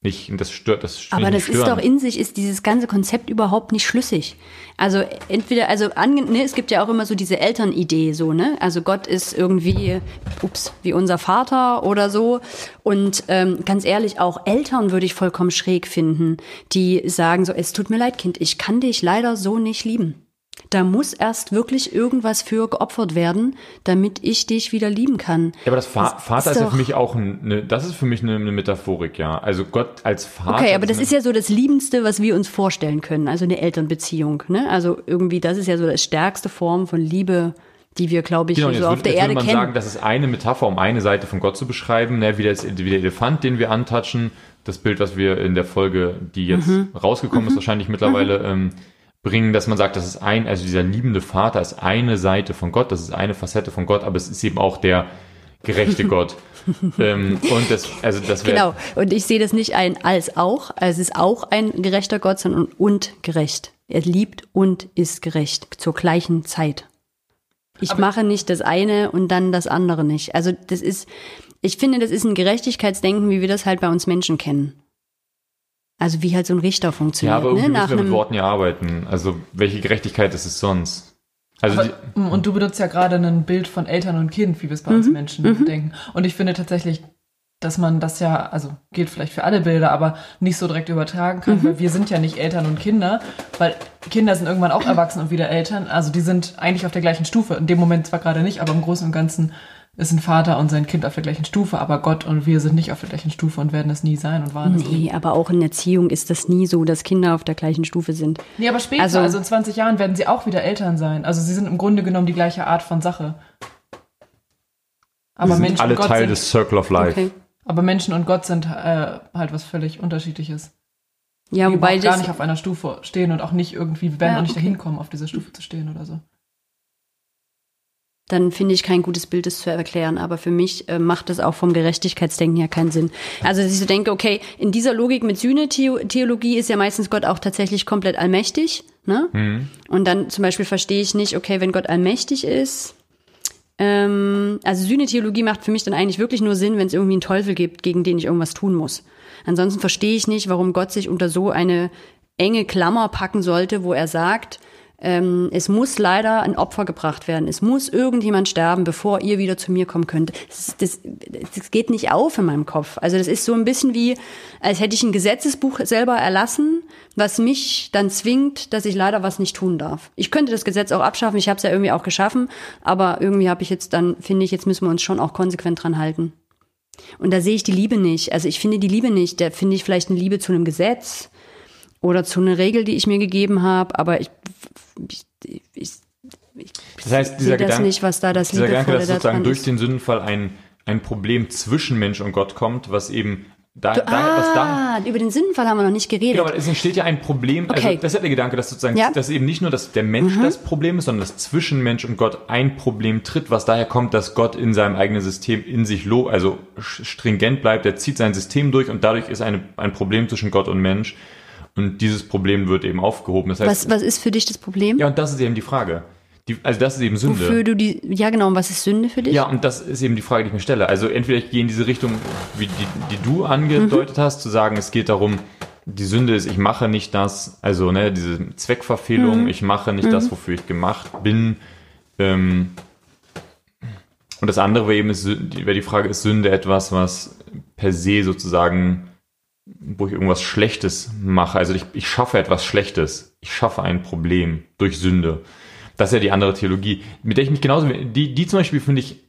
nicht, das stört, das finde Aber das nicht ist doch in sich, ist dieses ganze Konzept überhaupt nicht schlüssig. Also entweder, also ne, es gibt ja auch immer so diese Elternidee, so, ne? Also Gott ist irgendwie, ups, wie unser Vater oder so. Und ähm, ganz ehrlich, auch Eltern würde ich vollkommen schräg finden, die sagen so, es tut mir leid, Kind, ich kann dich leider so nicht lieben. Da muss erst wirklich irgendwas für geopfert werden, damit ich dich wieder lieben kann. Ja, aber das Fa Das Vater ist ist für mich auch eine, das ist für mich eine, eine Metaphorik, ja. Also Gott als Vater. Okay, aber das ist ja so das Liebendste, was wir uns vorstellen können, also eine Elternbeziehung. Ne? Also irgendwie, das ist ja so das stärkste Form von Liebe, die wir, glaube ich, Genau, so auf würd, der Erde würde man kennen. sagen, das ist eine Metapher, um eine Seite von Gott zu beschreiben, ne? wie, das, wie der Elefant, den wir antatschen, das Bild, was wir in der Folge, die jetzt Mhm. rausgekommen ist, wahrscheinlich mittlerweile ähm, bringen, dass man sagt, das ist ein, also dieser liebende Vater ist eine Seite von Gott, das ist eine Facette von Gott, aber es ist eben auch der gerechte Gott. ähm, und das, also das wäre Genau. Und ich sehe das nicht ein als auch. Also es ist auch ein gerechter Gott, sondern und gerecht. Er liebt und ist gerecht zur gleichen Zeit. Ich Aber- mache nicht das eine und dann das andere nicht. Also das ist, ich finde, das ist ein Gerechtigkeitsdenken, wie wir das halt bei uns Menschen kennen. Also wie halt so ein Richter Ja, funktioniert. aber irgendwie ne? Nach müssen wir mit Worten ja arbeiten. Also welche Gerechtigkeit ist es sonst? Also die, Aber, und du benutzt ja gerade ein Bild von Eltern und Kind, wie wir es bei Mhm. uns Menschen denken. Und ich finde tatsächlich, dass man das ja, also gilt vielleicht für alle Bilder, aber nicht so direkt übertragen Mhm. kann, weil wir sind ja nicht Eltern und Kinder, weil Kinder sind irgendwann auch erwachsen und wieder Eltern. Also die sind eigentlich auf der gleichen Stufe. In dem Moment zwar gerade nicht, aber im Großen und Ganzen ist ein Vater und sein Kind auf der gleichen Stufe, aber Gott und wir sind nicht auf der gleichen Stufe und werden es nie sein und waren es nie. Nee, aber auch in Erziehung ist das nie so, dass Kinder auf der gleichen Stufe sind. Nee, aber später, Also- also, in 20 Jahren werden sie auch wieder Eltern sein. Also sie sind im Grunde genommen die gleiche Art von Sache. Aber sind Menschen alle und Gott Teil sind, des Circle of Life. Okay. aber Menschen und Gott sind äh, halt was völlig unterschiedliches. Ja, die wobei gar nicht auf einer Stufe stehen und auch nicht irgendwie, wir werden Ja, auch nicht okay. dahin kommen, auf dieser Stufe zu stehen oder so. Dann finde ich kein gutes Bild, das zu erklären. Aber für mich äh, macht das auch vom Gerechtigkeitsdenken her keinen Sinn. Also, dass ich so denke, okay, in dieser Logik mit Sühne-Theologie ist ja meistens Gott auch tatsächlich komplett allmächtig. Ne? Mhm. Und dann zum Beispiel verstehe ich nicht, okay, wenn Gott allmächtig ist, ähm, also Sühne-Theologie macht für mich dann eigentlich wirklich nur Sinn, wenn es irgendwie einen Teufel gibt, gegen den ich irgendwas tun muss. Ansonsten verstehe ich nicht, warum Gott sich unter so eine enge Klammer packen sollte, wo er sagt, ähm, es muss leider ein Opfer gebracht werden. Es muss irgendjemand sterben, bevor ihr wieder zu mir kommen könnt. Das, das, das geht nicht auf in meinem Kopf. Also das ist so ein bisschen wie, als hätte ich ein Gesetzesbuch selber erlassen, was mich dann zwingt, dass ich leider was nicht tun darf. Ich könnte das Gesetz auch abschaffen, ich habe es ja irgendwie auch geschaffen, aber irgendwie habe ich jetzt dann, finde ich, jetzt müssen wir uns schon auch konsequent dran halten. Und da sehe ich die Liebe nicht. Also ich finde die Liebe nicht. Da finde ich vielleicht eine Liebe zu einem Gesetz oder zu einer Regel, die ich mir gegeben habe, aber ich, ich, ich, ich Das heißt, dieser Gedanke, nicht, was da das dieser Gedanke, dass sozusagen durch ist. den Sündenfall ein, ein Problem zwischen Mensch und Gott kommt, was eben da, Du, da was da, ah, über den Sündenfall haben wir noch nicht geredet. Genau, aber es entsteht ja ein Problem, also Okay. das ist ja der Gedanke, dass sozusagen, Ja. Mhm. dass eben nicht nur, dass der Mensch das Problem ist, sondern dass zwischen Mensch und Gott ein Problem tritt, was daher kommt, dass Gott in seinem eigenen System in sich lo, also stringent bleibt, er zieht sein System durch und dadurch ist eine, ein Problem zwischen Gott und Mensch und dieses Problem wird eben aufgehoben. Das heißt, was, was ist für dich das Problem? ja, und das ist eben die Frage. Die, also das ist eben Sünde. Wofür du die, ja genau, und was ist Sünde für dich? Ja, und das ist eben die Frage, die ich mir stelle. Also entweder ich gehe in diese Richtung, wie die, die du angedeutet Mhm. hast, zu sagen, es geht darum, die Sünde ist, ich mache nicht das, also ne, diese Zweckverfehlung, Mhm. ich mache nicht das, wofür ich gemacht bin. Ähm, und das andere wäre eben, ist wäre die Frage, ist Sünde etwas, was per se sozusagen, wo ich irgendwas Schlechtes mache? Also ich, ich schaffe etwas Schlechtes. Ich schaffe ein Problem durch Sünde. Das ist ja die andere Theologie, mit der ich mich genauso, die, die zum Beispiel finde ich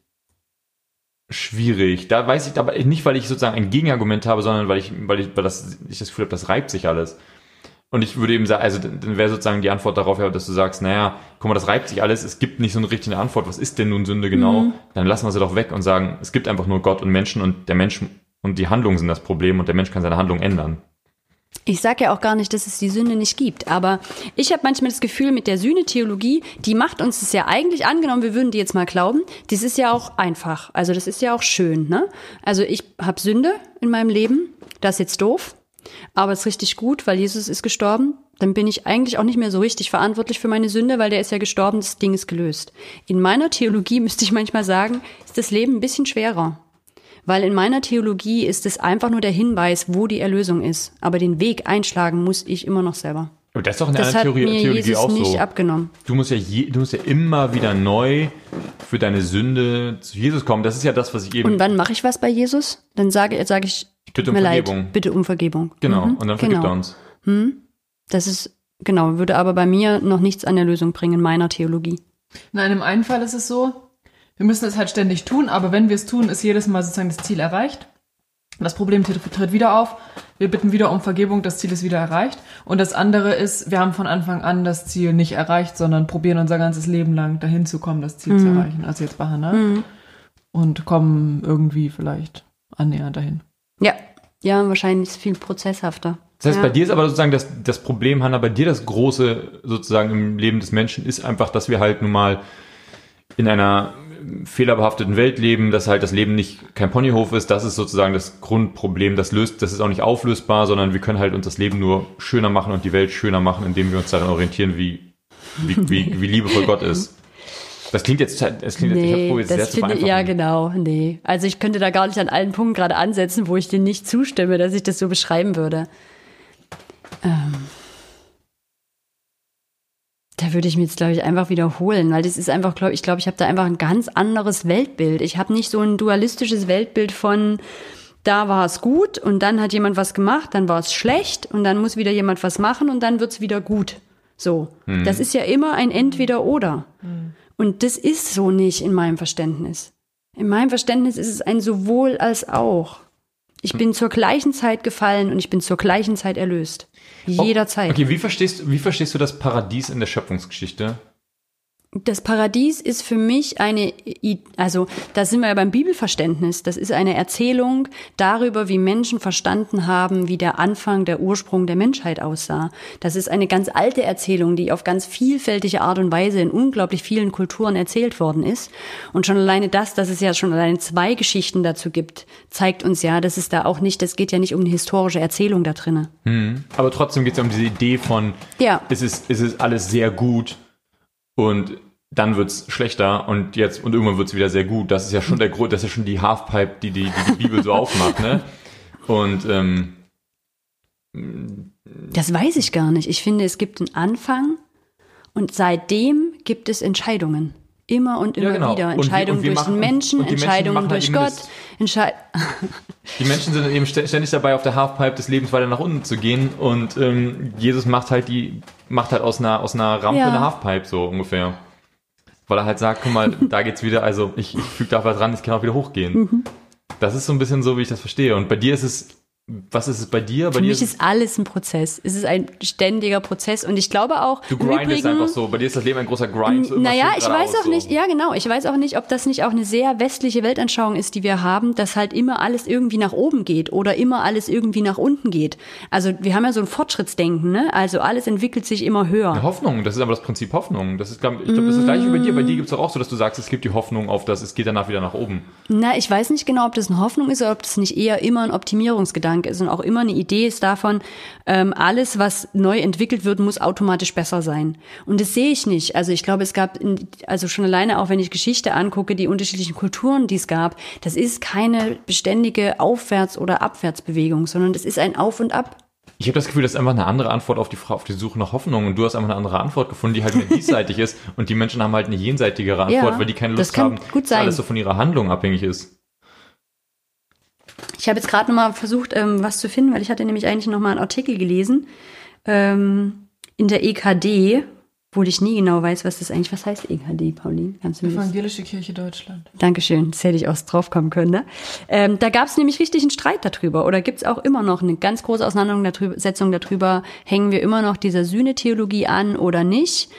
schwierig. Da weiß ich aber nicht, weil ich sozusagen ein Gegenargument habe, sondern weil ich, weil ich, weil das, ich das Gefühl habe, das reibt sich alles. Und ich würde eben sagen, also dann wäre sozusagen die Antwort darauf ja, dass du sagst, naja, guck mal, das reibt sich alles, es gibt nicht so eine richtige Antwort, was ist denn nun Sünde genau? Dann lassen wir sie doch weg und sagen, es gibt einfach nur Gott und Menschen und der Mensch und die Handlungen sind das Problem und der Mensch kann seine Handlung ändern. Ich sage ja auch gar nicht, dass es die Sünde nicht gibt, aber ich habe manchmal das Gefühl, mit der Sühne-Theologie, die macht uns das ja eigentlich angenommen, wir würden die jetzt mal glauben, das ist ja auch einfach, also das ist ja auch schön. Ne? Also ich habe Sünde in meinem Leben, das ist jetzt doof, aber es ist richtig gut, weil Jesus ist gestorben. Dann bin ich eigentlich auch nicht mehr so richtig verantwortlich für meine Sünde, weil der ist ja gestorben, das Ding ist gelöst. In meiner Theologie müsste ich manchmal sagen, ist das Leben ein bisschen schwerer. Weil in meiner Theologie ist es einfach nur der Hinweis, wo die Erlösung ist. Aber den Weg einschlagen muss ich immer noch selber. Aber das ist doch in Das einer hat Theorie, mir Theologie Jesus auch nicht so. abgenommen. Du musst ja je, du musst ja immer wieder neu für deine Sünde zu Jesus kommen. Das ist ja das, was ich eben Und wann mache ich was bei Jesus? Dann sage, sage ich, bitte tut um mir Vergebung. leid, bitte um Vergebung. Genau. Mhm, und dann vergibt genau. er uns. Das ist, genau, würde aber bei mir noch nichts an der Lösung bringen in meiner Theologie. Nein, im einen Fall ist es so, wir müssen es halt ständig tun, aber wenn wir es tun, ist jedes Mal sozusagen das Ziel erreicht. Das Problem tritt, wieder auf. Wir bitten wieder um Vergebung, das Ziel ist wieder erreicht. Und das andere ist, wir haben von Anfang an das Ziel nicht erreicht, sondern probieren unser ganzes Leben lang dahin zu kommen, das Ziel zu erreichen. Also jetzt bei Hannah. Und kommen irgendwie vielleicht annähernd dahin. Ja, ja, wahrscheinlich ist es viel prozesshafter. Das heißt, ja. bei dir ist aber sozusagen das, das Problem, Hanna, bei dir das Große sozusagen im Leben des Menschen ist einfach, dass wir halt nun mal in einer fehlerbehafteten Welt leben, dass halt das Leben nicht kein Ponyhof ist. Das ist sozusagen das Grundproblem. Das löst, das ist auch nicht auflösbar, sondern wir können halt uns das Leben nur schöner machen und die Welt schöner machen, indem wir uns daran orientieren, wie, wie, wie, wie liebevoll Gott ist. Das klingt jetzt, es klingt jetzt, ich Nee, es sehr das zu finde ja genau, nee. Also ich könnte da gar nicht an allen Punkten gerade ansetzen, wo ich dir nicht zustimme, dass ich das so beschreiben würde. Ähm, da würde ich mir jetzt, glaube ich, einfach wiederholen, weil das ist einfach, glaube ich, glaube, ich habe da einfach ein ganz anderes Weltbild. Ich habe nicht so ein dualistisches Weltbild von, da war es gut und dann hat jemand was gemacht, dann war es schlecht und dann muss wieder jemand was machen und dann wird es wieder gut. So. Das ist ja immer ein Entweder-Oder. Und das ist so nicht in meinem Verständnis. In meinem Verständnis ist es ein sowohl als auch. Ich bin zur gleichen Zeit gefallen und ich bin zur gleichen Zeit erlöst. Jederzeit. Okay, wie verstehst, wie verstehst du das Paradies in der Schöpfungsgeschichte? Das Paradies ist für mich eine, also da sind wir ja beim Bibelverständnis. Das ist eine Erzählung darüber, wie Menschen verstanden haben, wie der Anfang, der Ursprung der Menschheit aussah. Das ist eine ganz alte Erzählung, die auf ganz vielfältige Art und Weise in unglaublich vielen Kulturen erzählt worden ist. Und schon alleine das, dass es ja schon alleine zwei Geschichten dazu gibt, zeigt uns ja, dass es da auch nicht, es geht ja nicht um eine historische Erzählung da drinne. Aber trotzdem geht es ja um diese Idee von, Ja. es, ist, es ist alles sehr gut und dann wird's schlechter und jetzt und irgendwann wird's wieder sehr gut. Das ist ja schon der Grund, das ist ja schon die Halfpipe, die die, die, die Bibel so aufmacht, ne? Und ähm, Das weiß ich gar nicht. Ich finde, es gibt einen Anfang und seitdem gibt es Entscheidungen. Immer und immer Ja, genau. wieder. Und wir- Entscheidungen und wir durch den machen- Menschen, die Menschen Entscheidungen machen halt durch Gott. das- Die Menschen sind eben stä- ständig dabei, auf der Halfpipe des Lebens weiter nach unten zu gehen und ähm, Jesus macht halt die, macht halt aus einer, aus einer Rampe Ja. eine Halfpipe, so ungefähr. Weil er halt sagt, guck mal, da geht's wieder, also ich, ich füge da was dran, ich kann auch wieder hochgehen. Mhm. Das ist so ein bisschen so, wie ich das verstehe. Und bei dir ist es, was ist es bei dir? Bei Für dir mich ist alles ein Prozess. Es ist ein ständiger Prozess und ich glaube auch, Du grindest Übrigen, einfach so. Bei dir ist das Leben ein großer Grind. so Naja, ich weiß auch so. nicht, ja genau, ich weiß auch nicht, ob das nicht auch eine sehr westliche Weltanschauung ist, die wir haben, dass halt immer alles irgendwie nach oben geht oder immer alles irgendwie nach unten geht. Also wir haben ja so ein Fortschrittsdenken, ne? Also alles entwickelt sich immer höher. Ja, Hoffnung, das ist aber das Prinzip Hoffnung. Das ist, glaub, ich glaube, das ist das gleiche wie bei dir. Bei dir gibt es auch so, dass du sagst, es gibt die Hoffnung auf das, es geht danach wieder nach oben. Na, ich weiß nicht genau, ob das eine Hoffnung ist oder ob das nicht eher immer ein Optimierungsgedanke ist und auch immer eine Idee ist davon, ähm, alles, was neu entwickelt wird, muss automatisch besser sein. Und das sehe ich nicht. Also ich glaube, es gab, in, also schon alleine auch, wenn ich Geschichte angucke, die unterschiedlichen Kulturen, die es gab, das ist keine beständige Aufwärts- oder Abwärtsbewegung, sondern das ist ein Auf und Ab. Ich habe das Gefühl, das ist einfach eine andere Antwort auf die, auf die Suche nach Hoffnung. Und du hast einfach eine andere Antwort gefunden, die halt mehr diesseitig ist. Und die Menschen haben halt eine jenseitigere Antwort, Ja, weil die keine Lust haben, gut dass alles so von ihrer Handlung abhängig ist. Ich habe jetzt gerade noch mal versucht, ähm, was zu finden, weil ich hatte nämlich eigentlich noch mal einen Artikel gelesen ähm, in der EKD, wo ich nie genau weiß, was das eigentlich, was heißt EKD, Pauline? Kannst du mir das? Evangelische Kirche Deutschland. Dankeschön, das hätte ich auch drauf kommen können. Ne? Ähm, da gab es nämlich richtig einen Streit darüber oder gibt es auch immer noch eine ganz große Auseinandersetzung darüber, hängen wir immer noch dieser Sühnetheologie an oder nicht?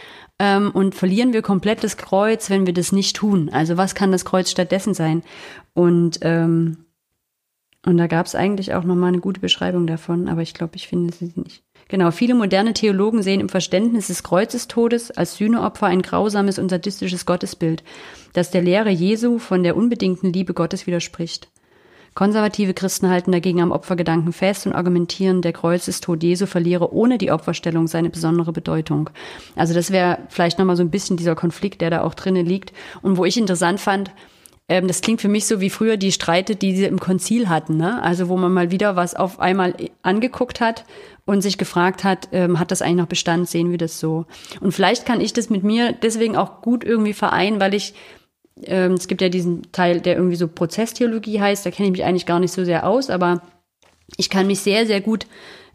Ähm, und verlieren wir komplett das Kreuz, wenn wir das nicht tun? Also was kann das Kreuz stattdessen sein? Und ähm, und da gab es eigentlich auch nochmal eine gute Beschreibung davon, aber ich glaube, ich finde sie nicht. Genau, viele moderne Theologen sehen im Verständnis des Kreuzestodes als Sühneopfer ein grausames und sadistisches Gottesbild, das der Lehre Jesu von der unbedingten Liebe Gottes widerspricht. Konservative Christen halten dagegen am Opfergedanken fest und argumentieren, der Kreuzestod Jesu verliere ohne die Opferstellung seine besondere Bedeutung. Also das wäre vielleicht nochmal so ein bisschen dieser Konflikt, der da auch drinnen liegt. Und wo ich interessant fand, ähm, das klingt für mich so wie früher die Streite, die sie im Konzil hatten. Ne? Also wo man mal wieder was auf einmal angeguckt hat und sich gefragt hat, ähm, hat das eigentlich noch Bestand, sehen wir das so? Und vielleicht kann ich das mit mir deswegen auch gut irgendwie vereinen, weil ich ähm, es gibt ja diesen Teil, der irgendwie so Prozesstheologie heißt, da kenne ich mich eigentlich gar nicht so sehr aus, aber ich kann mich sehr, sehr gut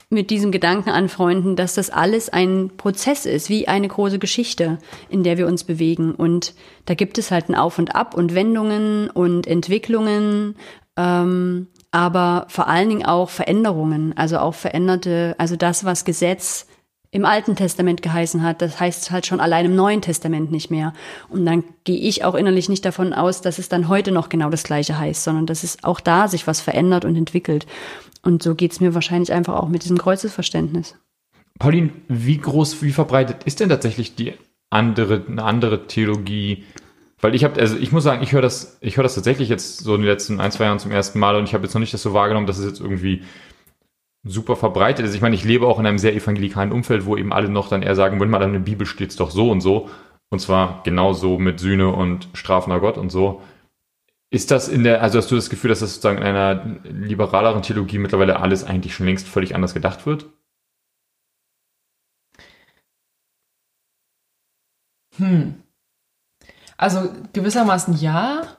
mit diesem Gedanken anfreunden, dass das alles ein Prozess ist, wie eine große Geschichte, in der wir uns bewegen. Und da gibt es halt ein Auf und Ab und Wendungen und Entwicklungen, ähm, aber vor allen Dingen auch Veränderungen, also auch veränderte, also das, was Gesetz im Alten Testament geheißen hat, das heißt halt schon allein im Neuen Testament nicht mehr. Und dann gehe ich auch innerlich nicht davon aus, dass es dann heute noch genau das Gleiche heißt, sondern dass es auch da sich was verändert und entwickelt. Und so geht's mir wahrscheinlich einfach auch mit diesem Kreuzesverständnis. Pauline, wie groß, wie verbreitet ist denn tatsächlich die andere, eine andere Theologie? Weil ich habe, also ich muss sagen, ich höre das, ich höre das tatsächlich jetzt so in den letzten ein, zwei Jahren zum ersten Mal und ich habe jetzt noch nicht das so wahrgenommen, dass es jetzt irgendwie super verbreitet ist. Ich meine, ich lebe auch in einem sehr evangelikalen Umfeld, wo eben alle noch dann eher sagen, wenn mal in der Bibel steht's doch so und so. Und zwar genauso mit Sühne und strafender Gott und so. Ist das in der, also hast du das Gefühl, dass das sozusagen in einer liberaleren Theologie mittlerweile alles eigentlich schon längst völlig anders gedacht wird? Hm. Also gewissermaßen ja.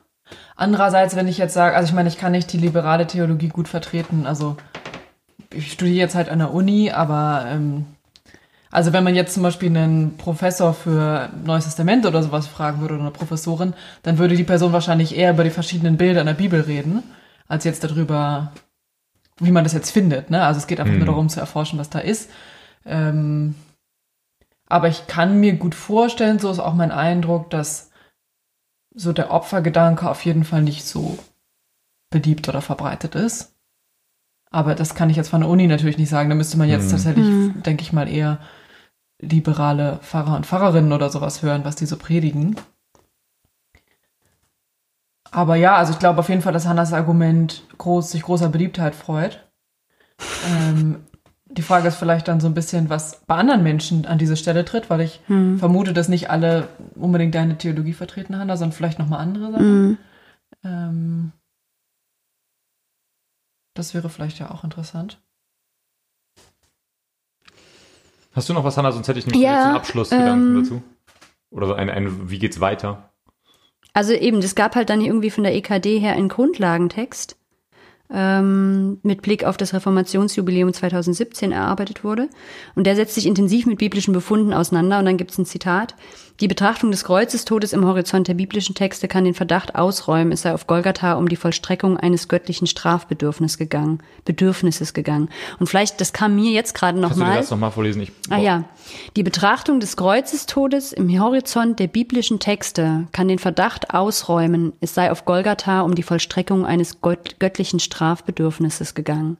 Andererseits, wenn ich jetzt sage, also ich meine, ich kann nicht die liberale Theologie gut vertreten. Also ich studiere jetzt halt an der Uni, aber ähm, also wenn man jetzt zum Beispiel einen Professor für Neues Testament oder sowas fragen würde oder eine Professorin, dann würde die Person wahrscheinlich eher über die verschiedenen Bilder in der Bibel reden, als jetzt darüber, wie man das jetzt findet. Ne? Also es geht einfach Mhm. nur darum zu erforschen, was da ist. Ähm, Aber ich kann mir gut vorstellen, so ist auch mein Eindruck, dass so der Opfergedanke auf jeden Fall nicht so beliebt oder verbreitet ist. Aber das kann ich jetzt von der Uni natürlich nicht sagen. Da müsste man jetzt Hm. tatsächlich, Hm. denke ich mal, eher liberale Pfarrer und Pfarrerinnen oder sowas hören, was die so predigen. Aber ja, also ich glaube auf jeden Fall, dass Hannas Argument groß, sich großer Beliebtheit freut. Ähm, die Frage ist vielleicht dann so ein bisschen, was bei anderen Menschen an diese Stelle tritt, weil ich Hm. vermute, dass nicht alle unbedingt deine Theologie vertreten, Hanna, sondern vielleicht nochmal andere Sachen. Mhm. Ähm, das wäre vielleicht ja auch interessant. Hast du noch was, Hanna? Sonst hätte ich nämlich Ja, jetzt einen Abschlussgedanken ähm, dazu. Oder so ein, ein, wie geht's weiter? Also eben, das gab halt dann irgendwie von der EKD her einen Grundlagentext, ähm, mit Blick auf das Reformationsjubiläum 2017 erarbeitet wurde. Und der setzt sich intensiv mit biblischen Befunden auseinander. Und dann gibt es ein Zitat. Die Betrachtung des Kreuzestodes im Horizont der biblischen Texte kann den Verdacht ausräumen, es sei auf Golgatha um die Vollstreckung eines göttlichen Strafbedürfnisses gegangen. Bedürfnisses gegangen. Und vielleicht, das kam mir jetzt gerade Kannst du nochmal. das nochmal vorlesen? Ich, Ah ja, die Betrachtung des Kreuzestodes im Horizont der biblischen Texte kann den Verdacht ausräumen, es sei auf Golgatha um die Vollstreckung eines gött göttlichen Strafbedürfnisses gegangen.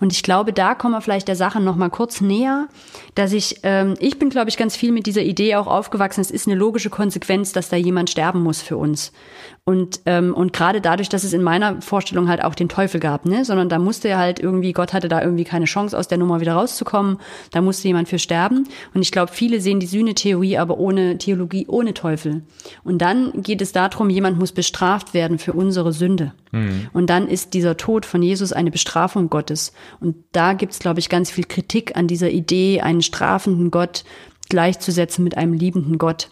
Und ich glaube, da kommen wir vielleicht der Sache noch mal kurz näher, dass ich, ähm, ich bin, glaube ich, ganz viel mit dieser Idee auch aufgewachsen. Es ist eine logische Konsequenz, dass da jemand sterben muss für uns. Und, ähm, und gerade dadurch, dass es in meiner Vorstellung halt auch den Teufel gab, ne? sondern da musste er halt irgendwie, Gott hatte da irgendwie keine Chance, aus der Nummer wieder rauszukommen. Da musste jemand für sterben. Und ich glaube, viele sehen die Sühnetheorie aber ohne Theologie, ohne Teufel. Und dann geht es darum, jemand muss bestraft werden für unsere Sünde. Und dann ist dieser Tod von Jesus eine Bestrafung Gottes. Und da gibt's, glaube ich, ganz viel Kritik an dieser Idee, einen strafenden Gott gleichzusetzen mit einem liebenden Gott.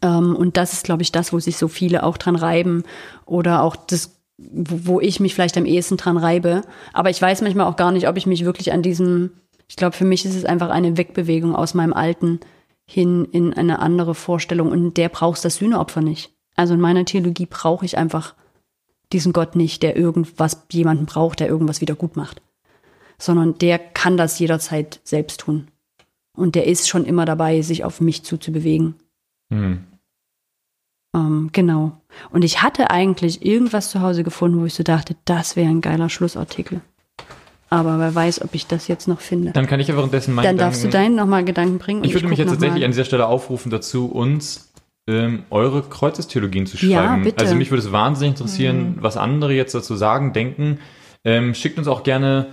Ähm, und das ist, glaube ich, das, wo sich so viele auch dran reiben oder auch das, wo, ich mich vielleicht am ehesten dran reibe. Aber ich weiß manchmal auch gar nicht, ob ich mich wirklich an diesem, ich glaube, für mich ist es einfach eine Wegbewegung aus meinem Alten hin in eine andere Vorstellung. Und der brauchst das Sühneopfer nicht. Also in meiner Theologie brauche ich einfach diesen Gott nicht, der irgendwas, jemanden braucht, der irgendwas wieder gut macht. Sondern der kann das jederzeit selbst tun. Und der ist schon immer dabei, sich auf mich zuzubewegen. Hm. Ähm, genau. Und ich hatte eigentlich irgendwas zu Hause gefunden, wo ich so dachte, das wäre ein geiler Schlussartikel. Aber wer weiß, ob ich das jetzt noch finde. Dann kann ich ja währenddessen meinen Dann darfst du Gedanken- deinen nochmal Gedanken bringen. Ich würde mich guck jetzt tatsächlich mal. an dieser Stelle aufrufen dazu, uns ähm, eure Kreuzestheologien zu Ja, schreiben. bitte. Also mich würde es wahnsinnig interessieren, was andere jetzt dazu sagen, denken. Ähm, schickt uns auch gerne,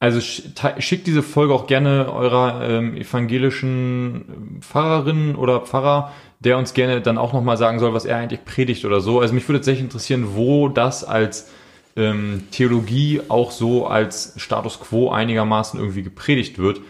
also schickt diese Folge auch gerne eurer ähm, evangelischen Pfarrerin oder Pfarrer, der uns gerne dann auch nochmal sagen soll, was er eigentlich predigt oder so. Also mich würde tatsächlich interessieren, wo das als ähm, Theologie auch so als Status quo einigermaßen irgendwie gepredigt wird.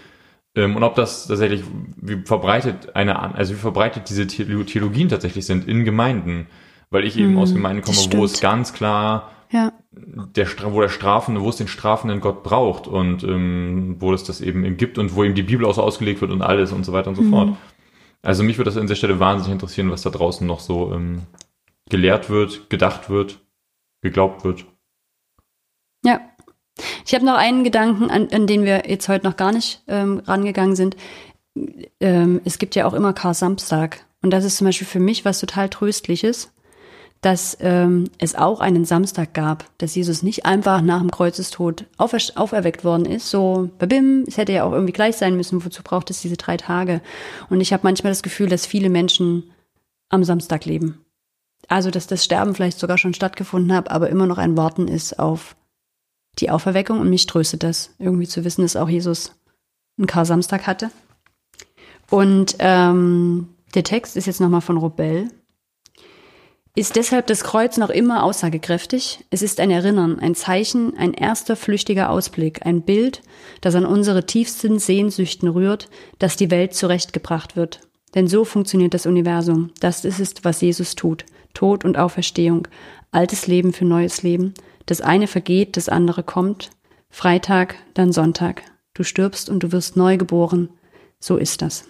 Ähm, und ob das tatsächlich, wie verbreitet eine, also wie verbreitet diese The- Theologien tatsächlich sind in Gemeinden. Weil ich eben Hm, aus Gemeinden komme, wo es ganz klar Ja, der, wo der Strafende, wo es den strafenden Gott braucht und ähm, wo es das eben gibt und wo eben die Bibel auch so ausgelegt wird und alles und so weiter und so Mhm. fort. Also mich würde das an der Stelle wahnsinnig interessieren, was da draußen noch so ähm, gelehrt wird, gedacht wird, geglaubt wird. ja. Ich habe noch einen Gedanken, an, an den wir jetzt heute noch gar nicht ähm, rangegangen sind. Ähm, es gibt ja auch immer Kar-Samstag. Und das ist zum Beispiel für mich was total Tröstliches, dass ähm, es auch einen Samstag gab, dass Jesus nicht einfach nach dem Kreuzestod aufer auferweckt worden ist. So, babim, es hätte ja auch irgendwie gleich sein müssen. Wozu braucht es diese drei Tage? Und ich habe manchmal das Gefühl, dass viele Menschen am Samstag leben. Also, dass das Sterben vielleicht sogar schon stattgefunden hat, aber immer noch ein Warten ist auf die Auferweckung. Und mich tröstet das, irgendwie zu wissen, dass auch Jesus einen Kar-Samstag hatte. Und ähm, der Text ist jetzt nochmal von Robel. Ist deshalb das Kreuz noch immer aussagekräftig? Es ist ein Erinnern, ein Zeichen, ein erster flüchtiger Ausblick, ein Bild, das an unsere tiefsten Sehnsüchten rührt, dass die Welt zurechtgebracht wird. Denn so funktioniert das Universum. Das ist es, was Jesus tut. Tod und Auferstehung. Altes Leben für neues Leben. Das eine vergeht, das andere kommt. Freitag, dann Sonntag. Du stirbst und du wirst neu geboren. So ist das.